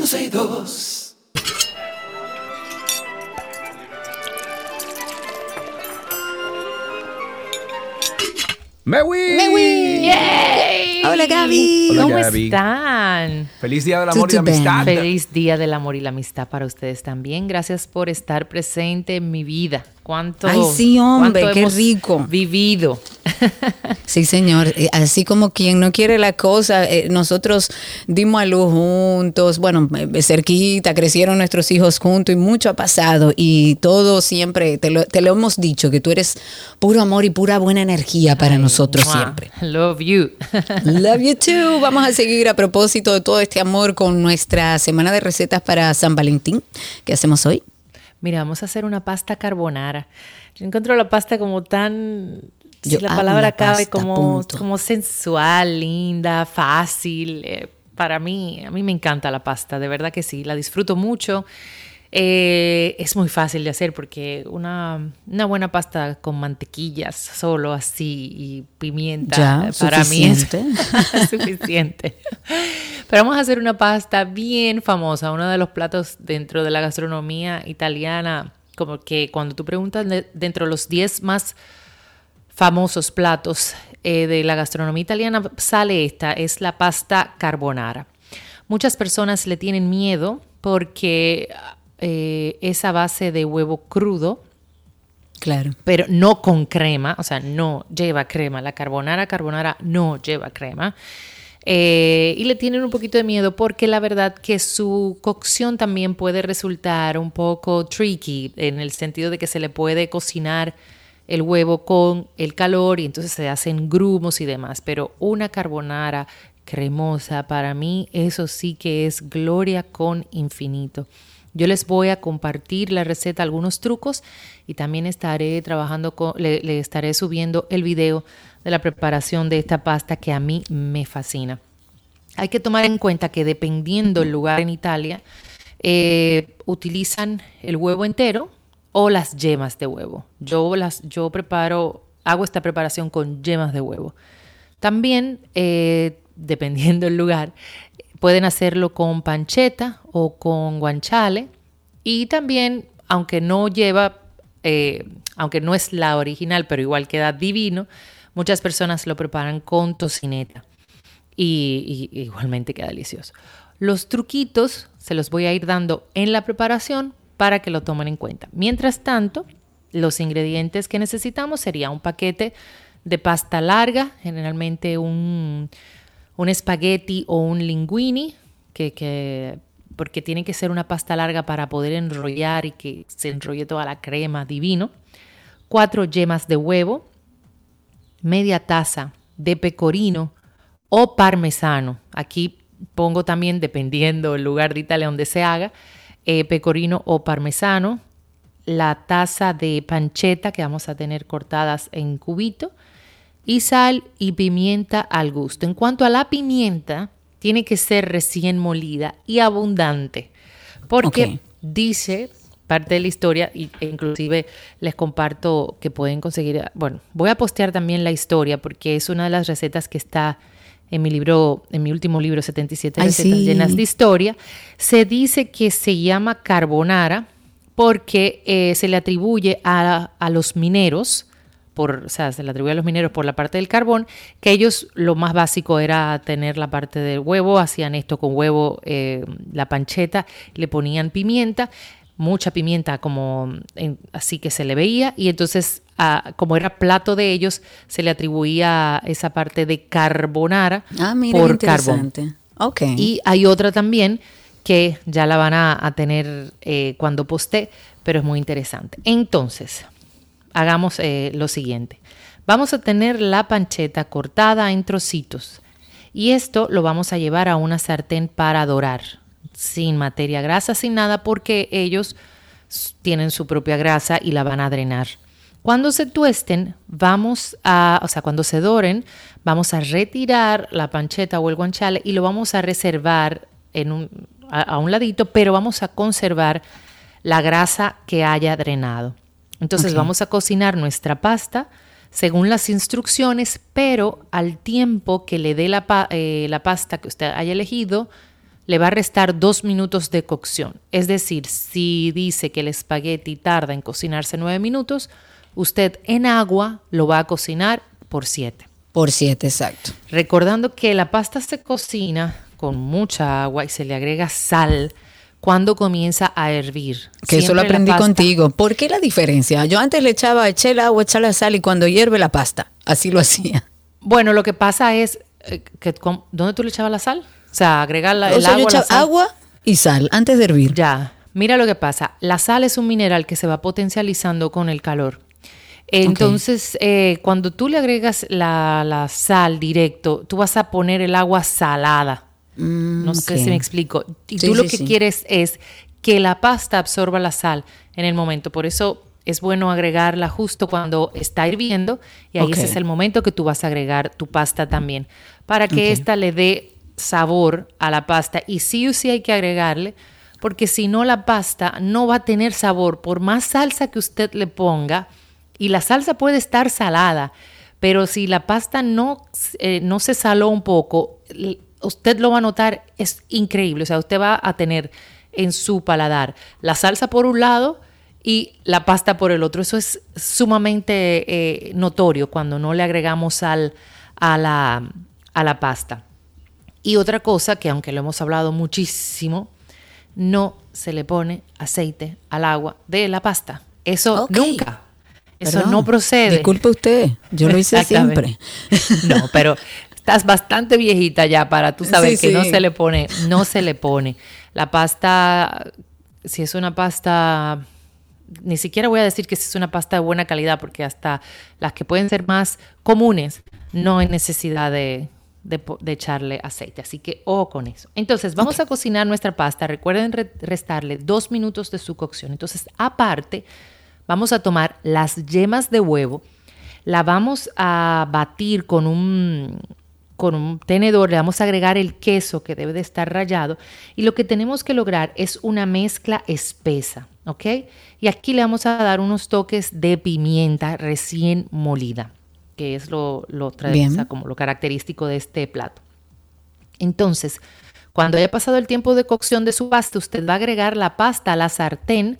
162. ¡Mewi! Hola Gaby. ¿Cómo están? Feliz Día del Amor y la Amistad. Feliz Día del Amor y la Amistad para ustedes también. Gracias por estar presente en mi vida. ¿Cuánto, Ay, sí, hombre, cuánto qué hemos rico. Vivido. Sí, señor. Eh, Así como quien no quiere la cosa, eh, nosotros dimos a luz juntos, bueno, eh, cerquita, crecieron nuestros hijos juntos y mucho ha pasado y todo siempre, te lo, te lo hemos dicho, que tú eres puro amor y pura buena energía para nosotros siempre. Love you. Love you too. Vamos a seguir a propósito de todo este amor con nuestra semana de recetas para San Valentín. ¿Qué hacemos hoy? Mira, vamos a hacer una pasta carbonara. Yo encuentro la pasta como tan, si la palabra la cabe, pasta, como, como sensual, linda, fácil. Eh, para mí, a mí me encanta la pasta, de verdad que sí, la disfruto mucho. Eh, es muy fácil de hacer porque una, una buena pasta con mantequillas solo así y pimienta Ya, para mí es suficiente. suficiente. Pero vamos a hacer una pasta bien famosa, uno de los platos dentro de la gastronomía italiana, como que cuando tú preguntas de- dentro de los 10 más famosos platos eh, de la gastronomía italiana, sale esta, es la pasta carbonara. Muchas personas le tienen miedo porque eh, es a base de huevo crudo, Claro. pero no con crema, o sea, no lleva crema. La carbonara carbonara no lleva crema. Eh, y le tienen un poquito de miedo porque la verdad que su cocción también puede resultar un poco tricky en el sentido de que se le puede cocinar el huevo con el calor y entonces se hacen grumos y demás. Pero una carbonara cremosa, para mí eso sí que es gloria con infinito. Yo les voy a compartir la receta, algunos trucos y también estaré trabajando con, le, estaré subiendo el video de la preparación de esta pasta que a mí me fascina. Hay que tomar en cuenta que dependiendo el lugar en Italia, eh, utilizan el huevo entero o las yemas de huevo. Yo las, yo preparo, hago esta preparación con yemas de huevo. También, eh, dependiendo el lugar, pueden hacerlo con panceta o con guanciale. Y también, aunque no lleva, eh, aunque no es la original, pero igual queda divino, muchas personas lo preparan con tocineta. Y, y igualmente queda delicioso. Los truquitos se los voy a ir dando en la preparación para que lo tomen en cuenta. Mientras tanto, los ingredientes que necesitamos sería un paquete de pasta larga, generalmente un, un espagueti o un linguini, que, que- porque tiene que ser una pasta larga para poder enrollar y que se enrolle toda la crema divino. Cuatro yemas de huevo, media taza de pecorino o parmesano. Aquí pongo también, dependiendo el lugar de Italia donde se haga, eh, pecorino o parmesano, la taza de panceta que vamos a tener cortadas en cubito y sal y pimienta al gusto. En cuanto a la pimienta, tiene que ser recién molida y abundante, porque dice parte de la historia e inclusive les comparto que pueden conseguir, bueno, voy a postear también la historia porque es una de las recetas que está en mi libro, en mi último libro, 77 Ay, recetas sí. llenas de historia. Se dice que se llama carbonara porque eh, se le atribuye a, a los mineros, por, o sea, se le atribuye a los mineros por la parte del carbón, que ellos lo más básico era tener la parte del huevo, hacían esto con huevo, eh, la pancheta, le ponían pimienta, mucha pimienta como en- así que se le veía, y entonces como era plato de ellos, se le atribuía esa parte de carbonara Ah, mira, por carbón. interesante. Ok. Y hay otra también que ya la van a, a tener eh, cuando poste, pero es muy interesante. Entonces, hagamos eh, lo siguiente. Vamos a tener la pancheta cortada en trocitos y esto lo vamos a llevar a una sartén para dorar, sin materia grasa, sin nada, porque ellos tienen su propia grasa y la van a drenar. Cuando se tuesten, vamos a, o sea, cuando se doren, vamos a retirar la pancheta o el guanciale y lo vamos a reservar en un, a un ladito, pero vamos a conservar la grasa que haya drenado. Entonces vamos a cocinar nuestra pasta según las instrucciones, pero al tiempo que le dé la, pa- eh, la pasta que usted haya elegido, le va a restar dos minutos de cocción. Es decir, si dice que el espagueti tarda en cocinarse nueve minutos, usted en agua lo va a cocinar por siete. Por siete, exacto. Recordando que la pasta se cocina con mucha agua y se le agrega sal cuando comienza a hervir. Que eso lo aprendí contigo. ¿Por qué la diferencia? Yo antes le echaba, eché el agua, eché la sal y cuando hierve la pasta. Así lo hacía. Bueno, lo que pasa es eh, que ¿dónde tú le echabas la sal? O sea, agregar la, o el yo agua, la echaba sal. agua y sal antes de hervir. Ya, mira lo que pasa. La sal es un mineral que se va potencializando con el calor. Entonces, eh, cuando tú le agregas la, la sal directo, tú vas a poner el agua salada. No sé si me explico. Y Sí, tú lo sí, que sí. quieres es que la pasta absorba la sal en el momento. Por eso es bueno agregarla justo cuando está hirviendo y ahí ese es el momento que tú vas a agregar tu pasta también para que Ok. esta le dé sabor a la pasta y sí o sí hay que agregarle porque si no la pasta no va a tener sabor por más salsa que usted le ponga y la salsa puede estar salada pero si la pasta no, eh, no se saló un poco usted lo va a notar es increíble o sea usted va a tener en su paladar la salsa por un lado y la pasta por el otro. Eso es sumamente eh, notorio cuando no le agregamos sal a la, a la pasta. Y otra cosa que aunque lo hemos hablado muchísimo, no se le pone aceite al agua de la pasta. Eso nunca. Eso Perdón. no procede. Disculpe usted, yo lo hice siempre. No, pero estás bastante viejita ya para tú saber Sí, que no se le pone, no se le pone. La pasta, si es una pasta, ni siquiera voy a decir que si es una pasta de buena calidad, porque hasta las que pueden ser más comunes, no hay necesidad de, de echarle aceite. Así que ojo con eso. Entonces, vamos a cocinar nuestra pasta. Recuerden re- restarle dos minutos de su cocción. Entonces, aparte, vamos a tomar las yemas de huevo, la vamos a batir con un, con un tenedor, le vamos a agregar el queso que debe de estar rallado y lo que tenemos que lograr es una mezcla espesa, ¿ok? Y aquí le vamos a dar unos toques de pimienta recién molida, que es lo, lo, o sea, como lo característico de este plato. Entonces, cuando haya pasado el tiempo de cocción de su pasta, usted va a agregar la pasta a la sartén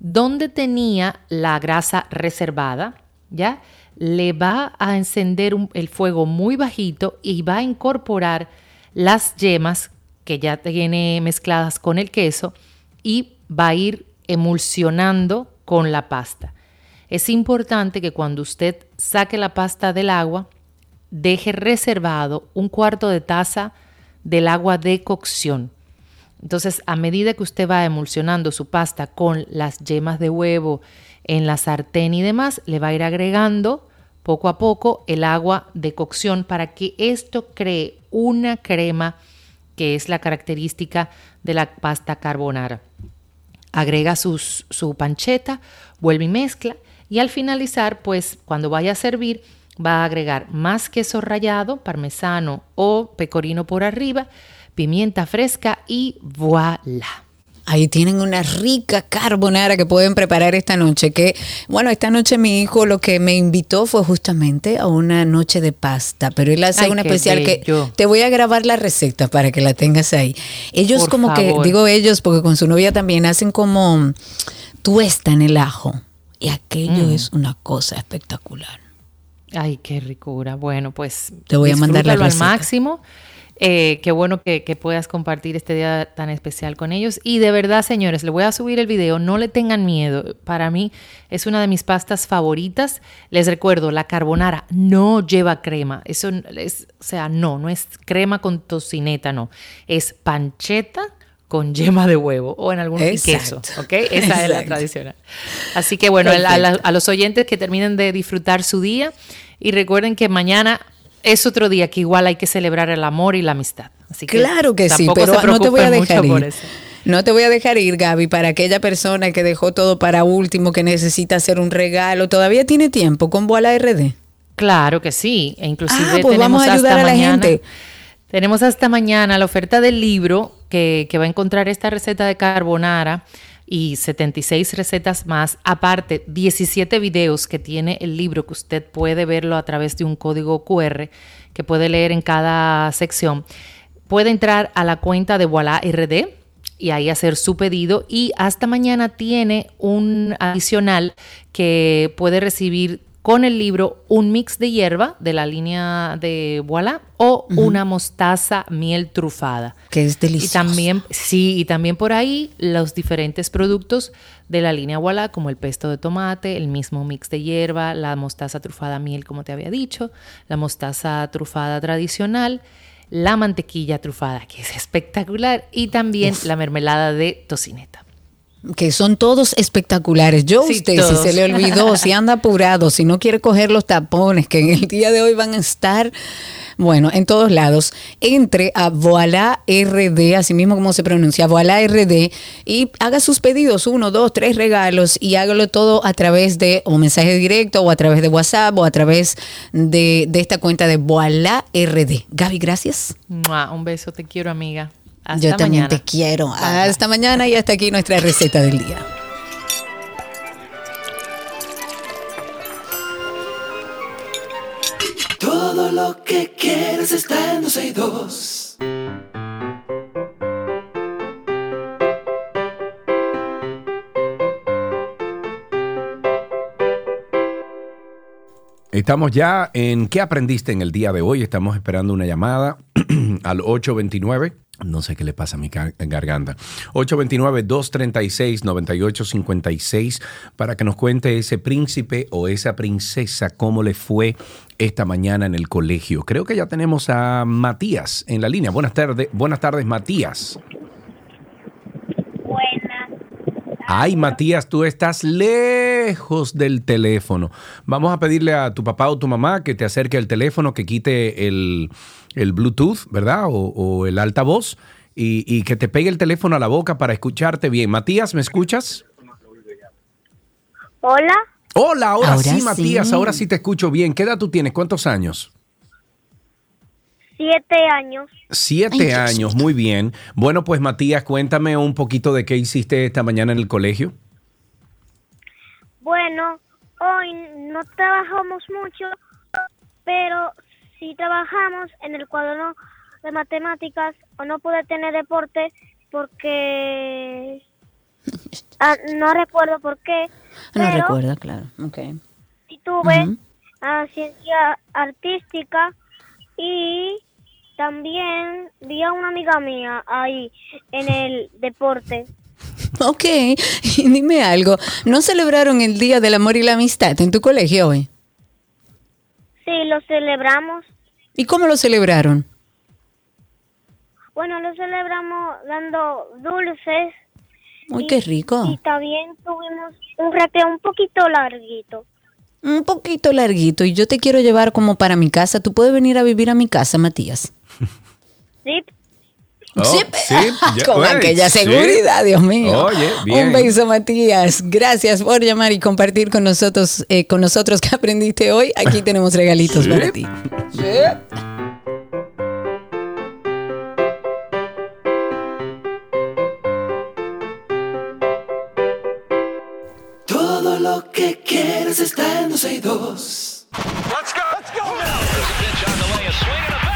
donde tenía la grasa reservada, ¿ya? Le va a encender el fuego muy bajito y va a incorporar las yemas que ya tiene mezcladas con el queso y va a ir emulsionando con la pasta. Es importante que cuando usted saque la pasta del agua, deje reservado un cuarto de taza del agua de cocción. Entonces, a medida que usted va emulsionando su pasta con las yemas de huevo en la sartén y demás, le va a ir agregando poco a poco el agua de cocción para que esto cree una crema que es la característica de la pasta carbonara. Agrega sus- su pancheta, vuelve y mezcla y al finalizar, pues cuando vaya a servir, va a agregar más queso rallado, parmesano o pecorino por arriba, pimienta fresca y voilà. Ahí tienen una rica carbonara que pueden preparar esta noche. Que, bueno, esta noche mi hijo lo que me invitó fue justamente a una noche de pasta, pero él hace Ay, una especial bello. que te voy a grabar la receta para que la tengas ahí. Ellos Por como favor. que, digo ellos, porque con su novia también hacen como tuestan el ajo. Y aquello Mm. es una cosa espectacular. Ay, qué ricura. Bueno, pues Te voy a mandar la disfrútalo al receta. máximo. Eh, qué bueno que, que puedas compartir este día tan especial con ellos. Y de verdad, señores, le voy a subir el video. No le tengan miedo. Para mí es una de mis pastas favoritas. Les recuerdo, la carbonara no lleva crema. Eso es, o sea, no, no es crema con tocineta, no. Es pancheta con yema de huevo o en algún queso. ¿ok? Esa es la tradicional. Así que bueno, a, a los oyentes que terminen de disfrutar su día y recuerden que mañana es otro día que igual hay que celebrar el amor y la amistad. Así que Claro que sí, pero no te voy a dejar ir. No te voy a dejar ir, Gaby, para aquella persona que dejó todo para último, que necesita hacer un regalo. Todavía tiene tiempo con Boala RD. Claro que sí, e inclusive Ah, pues tenemos vamos a ayudar hasta a la mañana- gente. Tenemos hasta mañana la oferta del libro que, que va a encontrar esta receta de carbonara y 76 recetas más, aparte 17 videos que tiene el libro que usted puede verlo a través de un código QR que puede leer en cada sección. Puede entrar a la cuenta de Voilà RD y ahí hacer su pedido y hasta mañana tiene un adicional que puede recibir con el libro un mix de hierba de la línea de Voilà o una mostaza miel trufada. Que es Y delicioso. también, sí, y también por ahí los diferentes productos de la línea Voilà, como el pesto de tomate, el mismo mix de hierba, la mostaza trufada miel, como te había dicho, la mostaza trufada tradicional, la mantequilla trufada, que es espectacular, y también la mermelada de tocineta. Que son todos espectaculares. Yo Sí, usted, todos. si se le olvidó, si anda apurado, si no quiere coger los tapones, que en el día de hoy van a estar, bueno, en todos lados, entre a Voilà RD, así mismo como se pronuncia, Voilà RD, y haga sus pedidos, uno, dos, tres regalos, y hágalo todo a través de un mensaje directo, o a través de WhatsApp, o a través de, de esta cuenta de Voilà RD. Gaby, gracias. Un beso, te quiero, amiga. Hasta Yo también mañana. te quiero. Hasta mañana y hasta aquí nuestra receta del día. Todo lo que quieres está en 262. Estamos ya en ¿Qué aprendiste en el día de hoy? Estamos esperando una llamada al 829. No sé qué le pasa a mi gar- garganta. 829-236-9856 para que nos cuente ese príncipe o esa princesa cómo le fue esta mañana en el colegio. Creo que ya tenemos a Matías en la línea. Buenas tardes, buenas tardes Matías. Ay, Matías, tú estás lejos del teléfono. Vamos a pedirle a tu papá o tu mamá que te acerque el teléfono, que quite el, el Bluetooth, ¿verdad? O, o el altavoz y, y que te pegue el teléfono a la boca para escucharte bien. Matías, ¿me escuchas? Hola, Hola, ahora, Ahora sí, Matías, ahora sí te escucho bien. ¿Qué edad tú tienes? ¿Cuántos años? siete años. Siete años, muy bien. Bueno, pues Matías, cuéntame un poquito de qué hiciste esta mañana en el colegio. Bueno, hoy no trabajamos mucho, pero sí trabajamos en el cuaderno de matemáticas o no pude tener deporte porque ah, no recuerdo por qué. No pero recuerda, claro. Ok. sí tuve ah, ciencia artística y también vi a una amiga mía ahí en el deporte. Ok, y dime algo, ¿no celebraron el Día del Amor y la Amistad en tu colegio hoy? Sí, lo celebramos. ¿Y cómo lo celebraron? Bueno, lo celebramos dando dulces Uy, qué rico. y también tuvimos un recreo un poquito larguito. Un poquito larguito y yo te quiero llevar como para mi casa. ¿Tú puedes venir a vivir a mi casa, Matías? Sí, Oh, Sí, sí, ya- Con oye, aquella sí. seguridad, Dios mío. Oye, bien. Un beso, Matías. Gracias por llamar y compartir con nosotros, eh, con nosotros que aprendiste hoy. Aquí tenemos regalitos Sí. para ti. Todo lo que quieres está en 12 y 2. Let's go. Let's go now.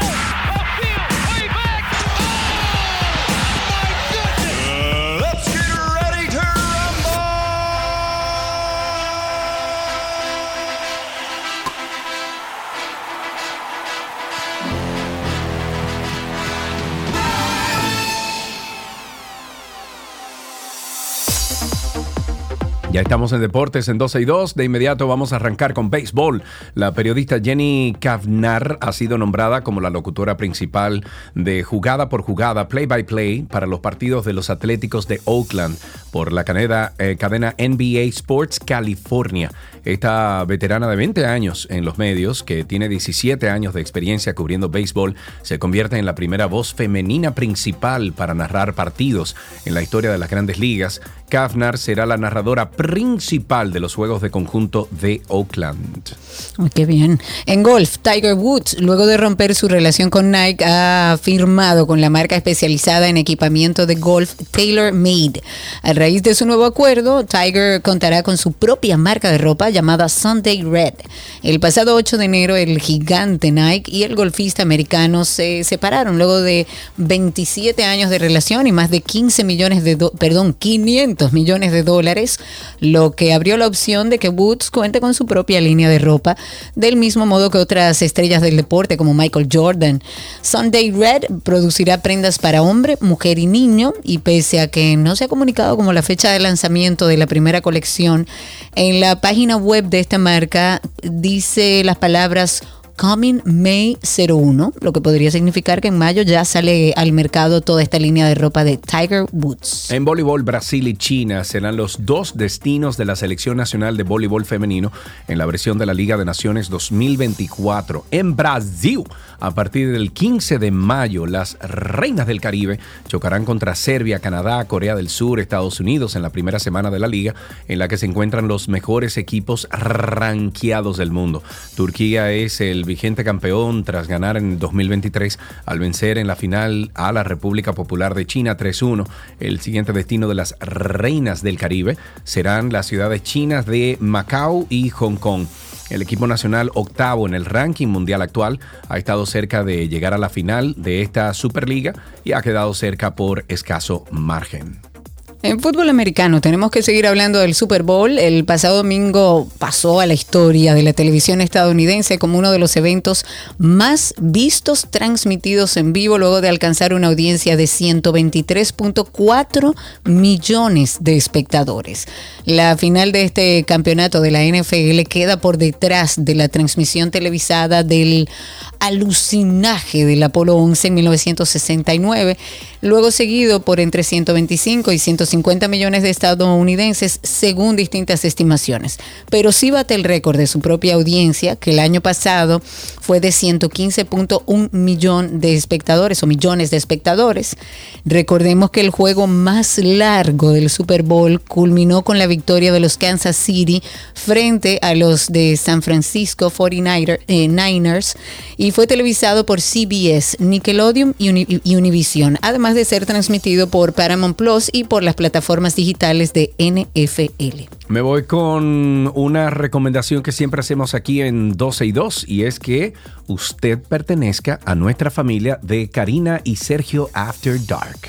Ya estamos en deportes en 12 y 2. De inmediato vamos a arrancar con béisbol. La periodista Jenny Kavnar ha sido nombrada como la locutora principal de jugada por jugada, play by play, para los partidos de los Atléticos de Oakland por la cadena, eh, cadena NBA Sports California. Esta veterana de 20 años en los medios, que tiene 17 años de experiencia cubriendo béisbol, se convierte en la primera voz femenina principal para narrar partidos en la historia de las grandes ligas. Kavnar será la narradora principal de los juegos de conjunto de Oakland. Ay, qué bien. En golf, Tiger Woods, luego de romper su relación con Nike, ha firmado con la marca especializada en equipamiento de golf Taylor Made. A raíz de su nuevo acuerdo, Tiger contará con su propia marca de ropa llamada Sunday Red. El pasado 8 de enero, el gigante Nike y el golfista americano se separaron luego de 27 años de relación y más de 15 millones de, perdón, 500 millones de dólares, lo que abrió la opción de que Woods cuente con su propia línea de ropa, del mismo modo que otras estrellas del deporte como Michael Jordan. Sunday Red producirá prendas para hombre, mujer y niño, y pese a que no se ha comunicado como la fecha de lanzamiento de la primera colección, en la página web de esta marca dice las palabras Coming May 01, lo que podría significar que en mayo ya sale al mercado toda esta línea de ropa de Tiger Woods. En voleibol, Brasil y China serán los dos destinos de la Selección Nacional de Voleibol Femenino en la versión de la Liga de Naciones 2024. En Brasil, a partir del 15 de mayo, las Reinas del Caribe chocarán contra Serbia, Canadá, Corea del Sur, Estados Unidos en la primera semana de la liga, en la que se encuentran los mejores equipos ranqueados del mundo. Turquía es el vigente campeón tras ganar en 2023 al vencer en la final a la República Popular de China 3-1. El siguiente destino de las reinas del Caribe serán las ciudades chinas de Macao y Hong Kong. El equipo nacional octavo en el ranking mundial actual ha estado cerca de llegar a la final de esta Superliga y ha quedado cerca por escaso margen. En fútbol americano tenemos que seguir hablando del Super Bowl. El pasado domingo pasó a la historia de la televisión estadounidense como uno de los eventos más vistos transmitidos en vivo luego de alcanzar una audiencia de 123.4 millones de espectadores. La final de este campeonato de la NFL queda por detrás de la transmisión televisada del alucinaje del Apolo 11 en 1969, luego seguido por entre 125 y 150 millones de estadounidenses según distintas estimaciones. Pero sí bate el récord de su propia audiencia, que el año pasado fue de 115.1 millón de espectadores o millones de espectadores. Recordemos que el juego más largo del Super Bowl culminó con la victoria de los Kansas City frente a los de San Francisco 49er, eh, y fue televisado por CBS, Nickelodeon y, y Univision, además de ser transmitido por Paramount Plus y por las plataformas digitales de NFL. Me voy con una recomendación que siempre hacemos aquí en 12 y 2 y es que usted pertenezca a nuestra familia de Karina y Sergio After Dark.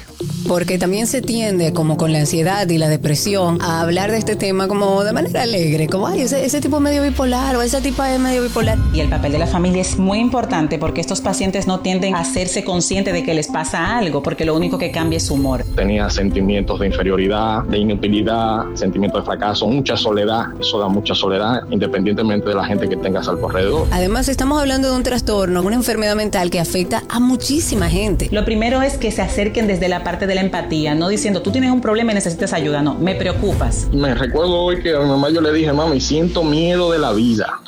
Porque también se tiende, como con la ansiedad y la depresión, a hablar de este tema como de manera alegre, como, ay, ese, ese tipo es medio bipolar o esa tipa es medio bipolar. Y el papel de la familia es muy importante porque estos pacientes no tienden a hacerse conscientes de que les pasa algo, porque lo único que cambia es su humor. Tenía sentimientos de inferioridad, de inutilidad, sentimientos de fracaso, mucha soledad. Eso da mucha soledad, independientemente de la gente que tengas al alrededor. Además, estamos hablando de un trastorno, una enfermedad mental que afecta a muchísima gente. Lo primero es que se acerquen desde la parte de la empatía, no diciendo tú tienes un problema y necesitas ayuda, no, me preocupas. Me recuerdo hoy que a mi mamá yo le dije, mami, siento miedo de la vida.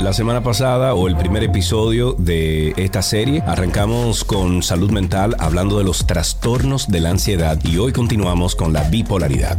La semana pasada o el primer episodio de esta serie arrancamos con salud mental hablando de los trastornos de la ansiedad y hoy continuamos con la bipolaridad.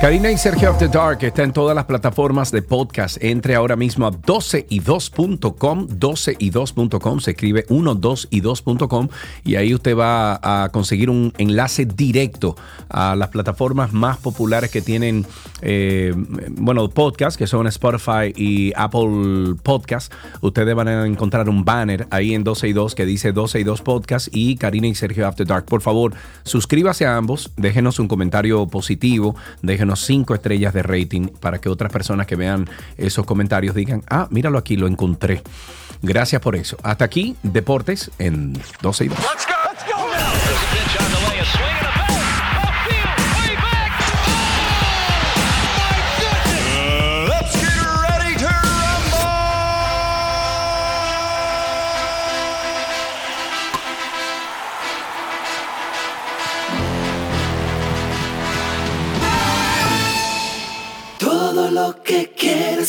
Karina y Sergio After Dark está en todas las plataformas de podcast. Entre ahora mismo a 12y2.com, 12y2.com, se escribe 12y2.com y ahí usted va a conseguir un enlace directo a las plataformas más populares que tienen, eh, bueno, podcast, que son Spotify y Apple Podcast. Ustedes van a encontrar un banner ahí en 12 y 2 que dice 12 y 2 Podcast y Karina y Sergio After Dark. Por favor, suscríbase a ambos, déjenos un comentario positivo, déjenos cinco estrellas de rating para que otras personas que vean esos comentarios digan, ah, míralo aquí, lo encontré. Gracias por eso. Hasta aquí, Deportes en 12 y 2.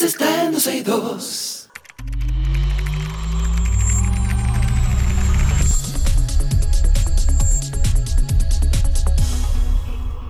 Está en 12 y 2.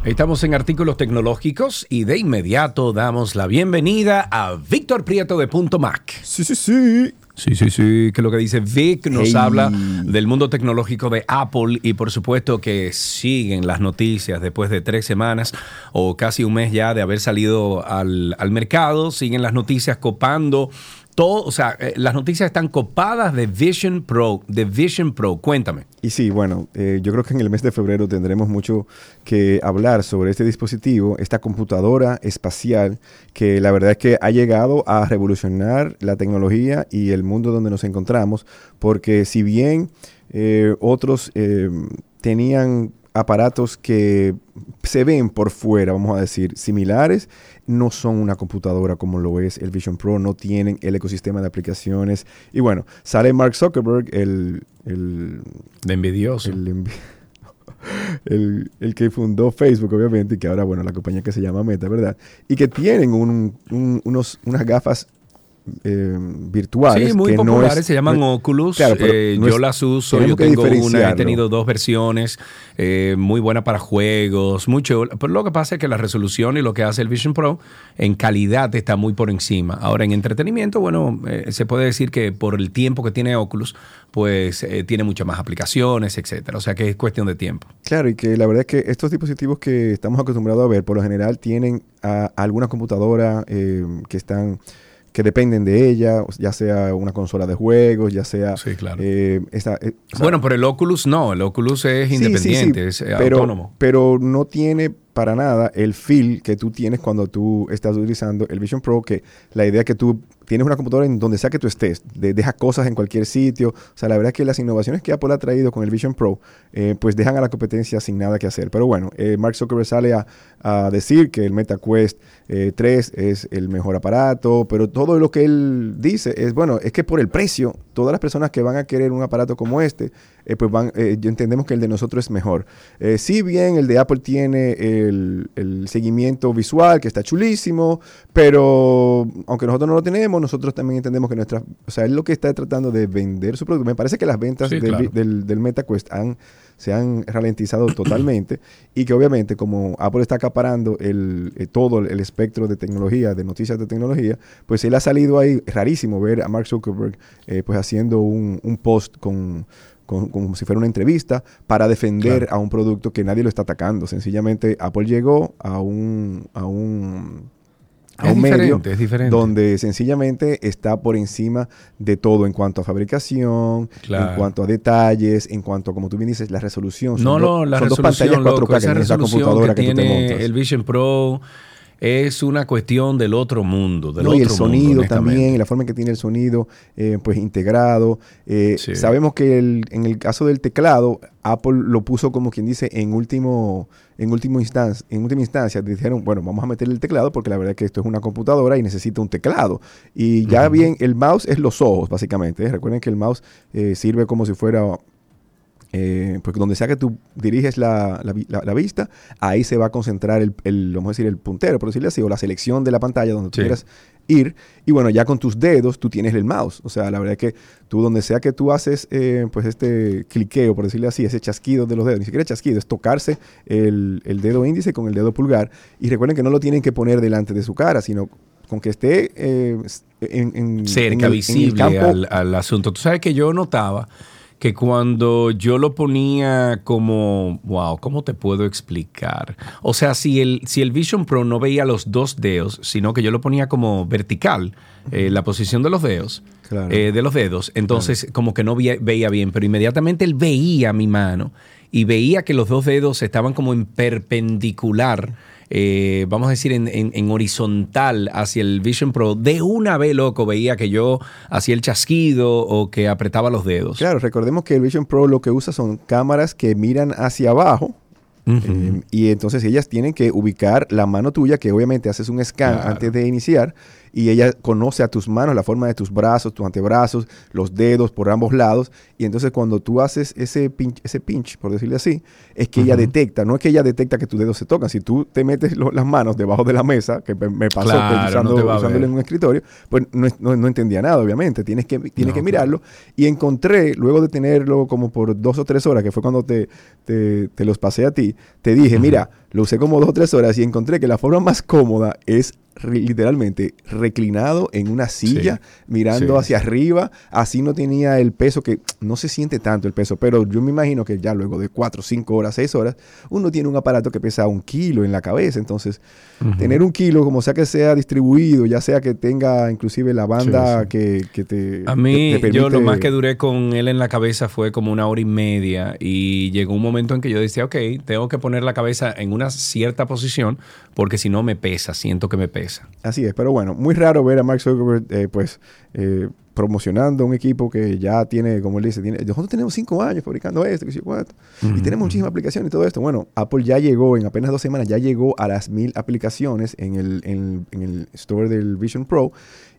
Estamos en artículos tecnológicos y de inmediato damos la bienvenida a Víctor Prieto de Punto Mac. Sí, sí, sí. Sí, sí, sí, que lo que dice Vic nos Hey. habla del mundo tecnológico de Apple y por supuesto que siguen las noticias después de tres semanas o casi un mes ya de haber salido al, al mercado, siguen las noticias copando todo, o sea, eh, las noticias están copadas de Vision Pro, de Vision Pro, cuéntame. Y sí, bueno, eh, yo creo que en el mes de febrero tendremos mucho que hablar sobre este dispositivo, esta computadora espacial, que la verdad es que ha llegado a revolucionar la tecnología y el mundo donde nos encontramos, porque si bien eh, otros tenían aparatos que se ven por fuera, vamos a decir, similares, no son una computadora como lo es el Vision Pro, no tienen el ecosistema de aplicaciones. Y bueno, sale Mark Zuckerberg, el... el de envidioso. El, envi- el- el que fundó Facebook, obviamente, y que ahora, bueno, la compañía que se llama Meta, ¿verdad? Y que tienen un- un- unos, unas gafas eh, virtuales. Sí, muy que no populares, es- se llaman no- Oculus. Claro, eh, no yo es- las uso, yo tengo una, he tenido dos versiones, eh, muy buena para juegos, mucho. Pero lo que pasa es que la resolución y lo que hace el Vision Pro en calidad está muy por encima. Ahora, en entretenimiento, bueno, se puede decir que por el tiempo que tiene Oculus, pues tiene muchas más aplicaciones, etcétera. O sea que es cuestión de tiempo. Claro, y que la verdad es que estos dispositivos que estamos acostumbrados a ver, por lo general tienen a alguna computadora que están que dependen de ella, ya sea una consola de juegos, ya sea eh, esa- eh, o sea, bueno, pero el Oculus no, el Oculus es Sí, sí, sí, independiente, es eh, pero, autónomo. Pero no tiene para nada el feel que tú tienes cuando tú estás utilizando el Vision Pro, que la idea que tú tienes una computadora en donde sea que tú estés, de, deja cosas en cualquier sitio. O sea, la verdad es que las innovaciones que Apple ha traído con el Vision Pro, eh, pues dejan a la competencia sin nada que hacer. Pero bueno, eh, Mark Zuckerberg sale a, a decir que el MetaQuest eh, 3 es el mejor aparato, pero todo lo que él dice es, bueno, es que por el precio, todas las personas que van a querer un aparato como este, eh, pues van, eh, entendemos que el de nosotros es mejor. Eh, si bien el de Apple tiene el, el seguimiento visual, que está chulísimo, pero aunque nosotros no lo tenemos, nosotros también entendemos que nuestra, o sea, él lo que está tratando de vender su producto. Me parece que las ventas Sí, del, claro. del, del MetaQuest han, se han ralentizado totalmente y que obviamente como Apple está acaparando el, eh, todo el espectro de tecnología, de noticias de tecnología, pues él ha salido ahí, rarísimo ver a Mark Zuckerberg eh, pues haciendo un, un post con, con- como si fuera una entrevista, para defender a un producto que nadie lo está atacando. Sencillamente Apple llegó a un, a un, a Es un medio diferente, es diferente. donde sencillamente está por encima de todo en cuanto a fabricación, Claro. en cuanto a detalles, en cuanto, como tú bien dices, la resolución. Son No, la son dos pantallas 4K loco, que esa la resolución computadora que, que, tú te tiene montas. el Vision Pro es una cuestión del otro mundo, del No, otro y el sonido mundo, también, y la forma en que tiene el sonido, eh, pues integrado. Eh, Sí. Sabemos que el- en el caso del teclado, Apple lo puso como quien dice en último, en último instancia, en última instancia, dijeron, bueno, vamos a meterle el teclado porque la verdad es que esto es una computadora y necesita un teclado. Y ya bien, el mouse es los ojos, básicamente. ¿eh? Recuerden que el mouse eh, sirve como si fuera eh, porque donde sea que tú diriges la, la vi- la- la vista, ahí se va a concentrar el, el, vamos a decir, el puntero, por decirlo así, o la selección de la pantalla donde tú Sí. quieras ir. Y bueno, ya con tus dedos tú tienes el mouse. O sea, la verdad es que tú donde sea que tú haces, eh, pues este cliqueo, por decirlo así, ese chasquido de los dedos, ni siquiera chasquido, es tocarse el, el dedo índice con el dedo pulgar. Y recuerden que no lo tienen que poner delante de su cara, sino con que esté eh, en, en- en cerca, el- en el visible campo al, al asunto. Tú sabes que yo notaba que cuando yo lo ponía como, wow, ¿cómo te puedo explicar? O sea, si el, si el Vision Pro no veía los dos dedos, sino que yo lo ponía como vertical, eh, la posición de los dedos, Claro. eh, de los dedos, entonces como que no veía, veía bien, pero inmediatamente él veía mi mano y veía que los dos dedos estaban como en perpendicular, eh, vamos a decir en, en- en horizontal hacia el Vision Pro, de una vez, loco, veía que yo hacía el chasquido o que apretaba los dedos. Claro, recordemos que el Vision Pro lo que usa son cámaras que miran hacia abajo. eh, y entonces ellas tienen que ubicar la mano tuya, que obviamente haces un scan Claro. antes de iniciar, y ella conoce a tus manos, la forma de tus brazos, tus antebrazos, los dedos por ambos lados, y entonces cuando tú haces ese pinch, ese pinch por decirlo así, es que ella detecta, no es que ella detecta que tus dedos se tocan, si tú te metes lo- las manos debajo de la mesa, que me pasó Claro, pues, no usando- usándolo en un escritorio, pues no, no- no entendía nada, obviamente, tienes que, tienes que claro. mirarlo, y encontré, luego de tenerlo como por dos o tres horas, que fue cuando te, te- te los pasé a ti, te dije, mira, lo usé como dos o tres horas y encontré que la forma más cómoda es literalmente reclinado en una silla, mirando Sí. hacia arriba, así no tenía el peso que no se siente tanto el peso, pero yo me imagino que ya luego de cuatro, cinco horas, seis horas, uno tiene un aparato que pesa un kilo en la cabeza, entonces tener un kilo, como sea que sea distribuido, ya sea que tenga inclusive la banda sí. Que, que te... A mí, te- te yo lo más que duré con él en la cabeza fue como una hora y media y llegó un momento en que yo decía, ok, tengo que poner la cabeza en una cierta posición porque si no me pesa, siento que me pesa. Así es, pero bueno, muy raro ver a Mark Zuckerberg eh, pues eh, promocionando un equipo que ya tiene, como él dice, tiene, nosotros tenemos cinco años fabricando esto, que y tenemos muchísimas aplicaciones y todo esto. Bueno, Apple ya llegó, en apenas dos semanas, ya llegó a las mil aplicaciones en el, en, en el store del Vision Pro.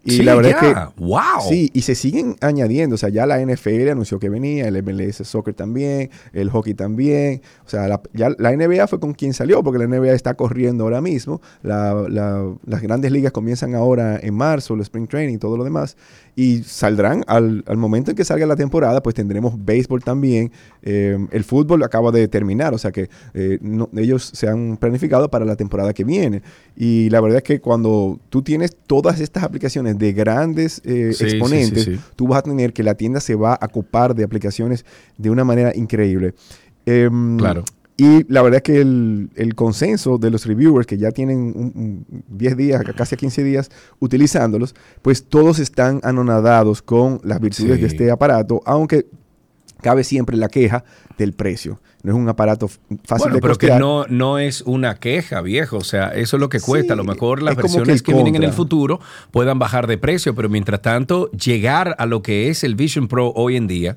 Y Sí, la verdad ya. es que. ¡Wow! Sí, y se siguen añadiendo. O sea, ya la NFL anunció que venía, el MLS Soccer también, el hockey también. O sea, la, ya la NBA fue con quien salió, porque la NBA está corriendo ahora mismo. La- la- las grandes ligas comienzan ahora en marzo, el Spring Training y todo lo demás. Y saldrán al, al momento en que salga la temporada, pues tendremos béisbol también. Eh, el fútbol acaba de terminar, o sea que eh, no- ellos se han planificado para la temporada que viene. Y la verdad es que cuando tú tienes todas estas aplicaciones de grandes eh, Sí, exponentes, sí, sí. tú vas a tener que la tienda se va a copar de aplicaciones de una manera increíble. Em, Claro. Y la verdad es que el, el consenso de los reviewers que ya tienen un- un 10 días, casi a 15 días utilizándolos, pues todos están anonadados con las virtudes de este aparato, aunque cabe siempre la queja del precio. No es un aparato fácil Bueno, de pero que no, no es una queja, viejo. O sea, eso es lo que cuesta. a lo mejor las que versiones el que, vienen en el futuro puedan bajar de precio, pero mientras tanto, llegar a lo que es el Vision Pro hoy en día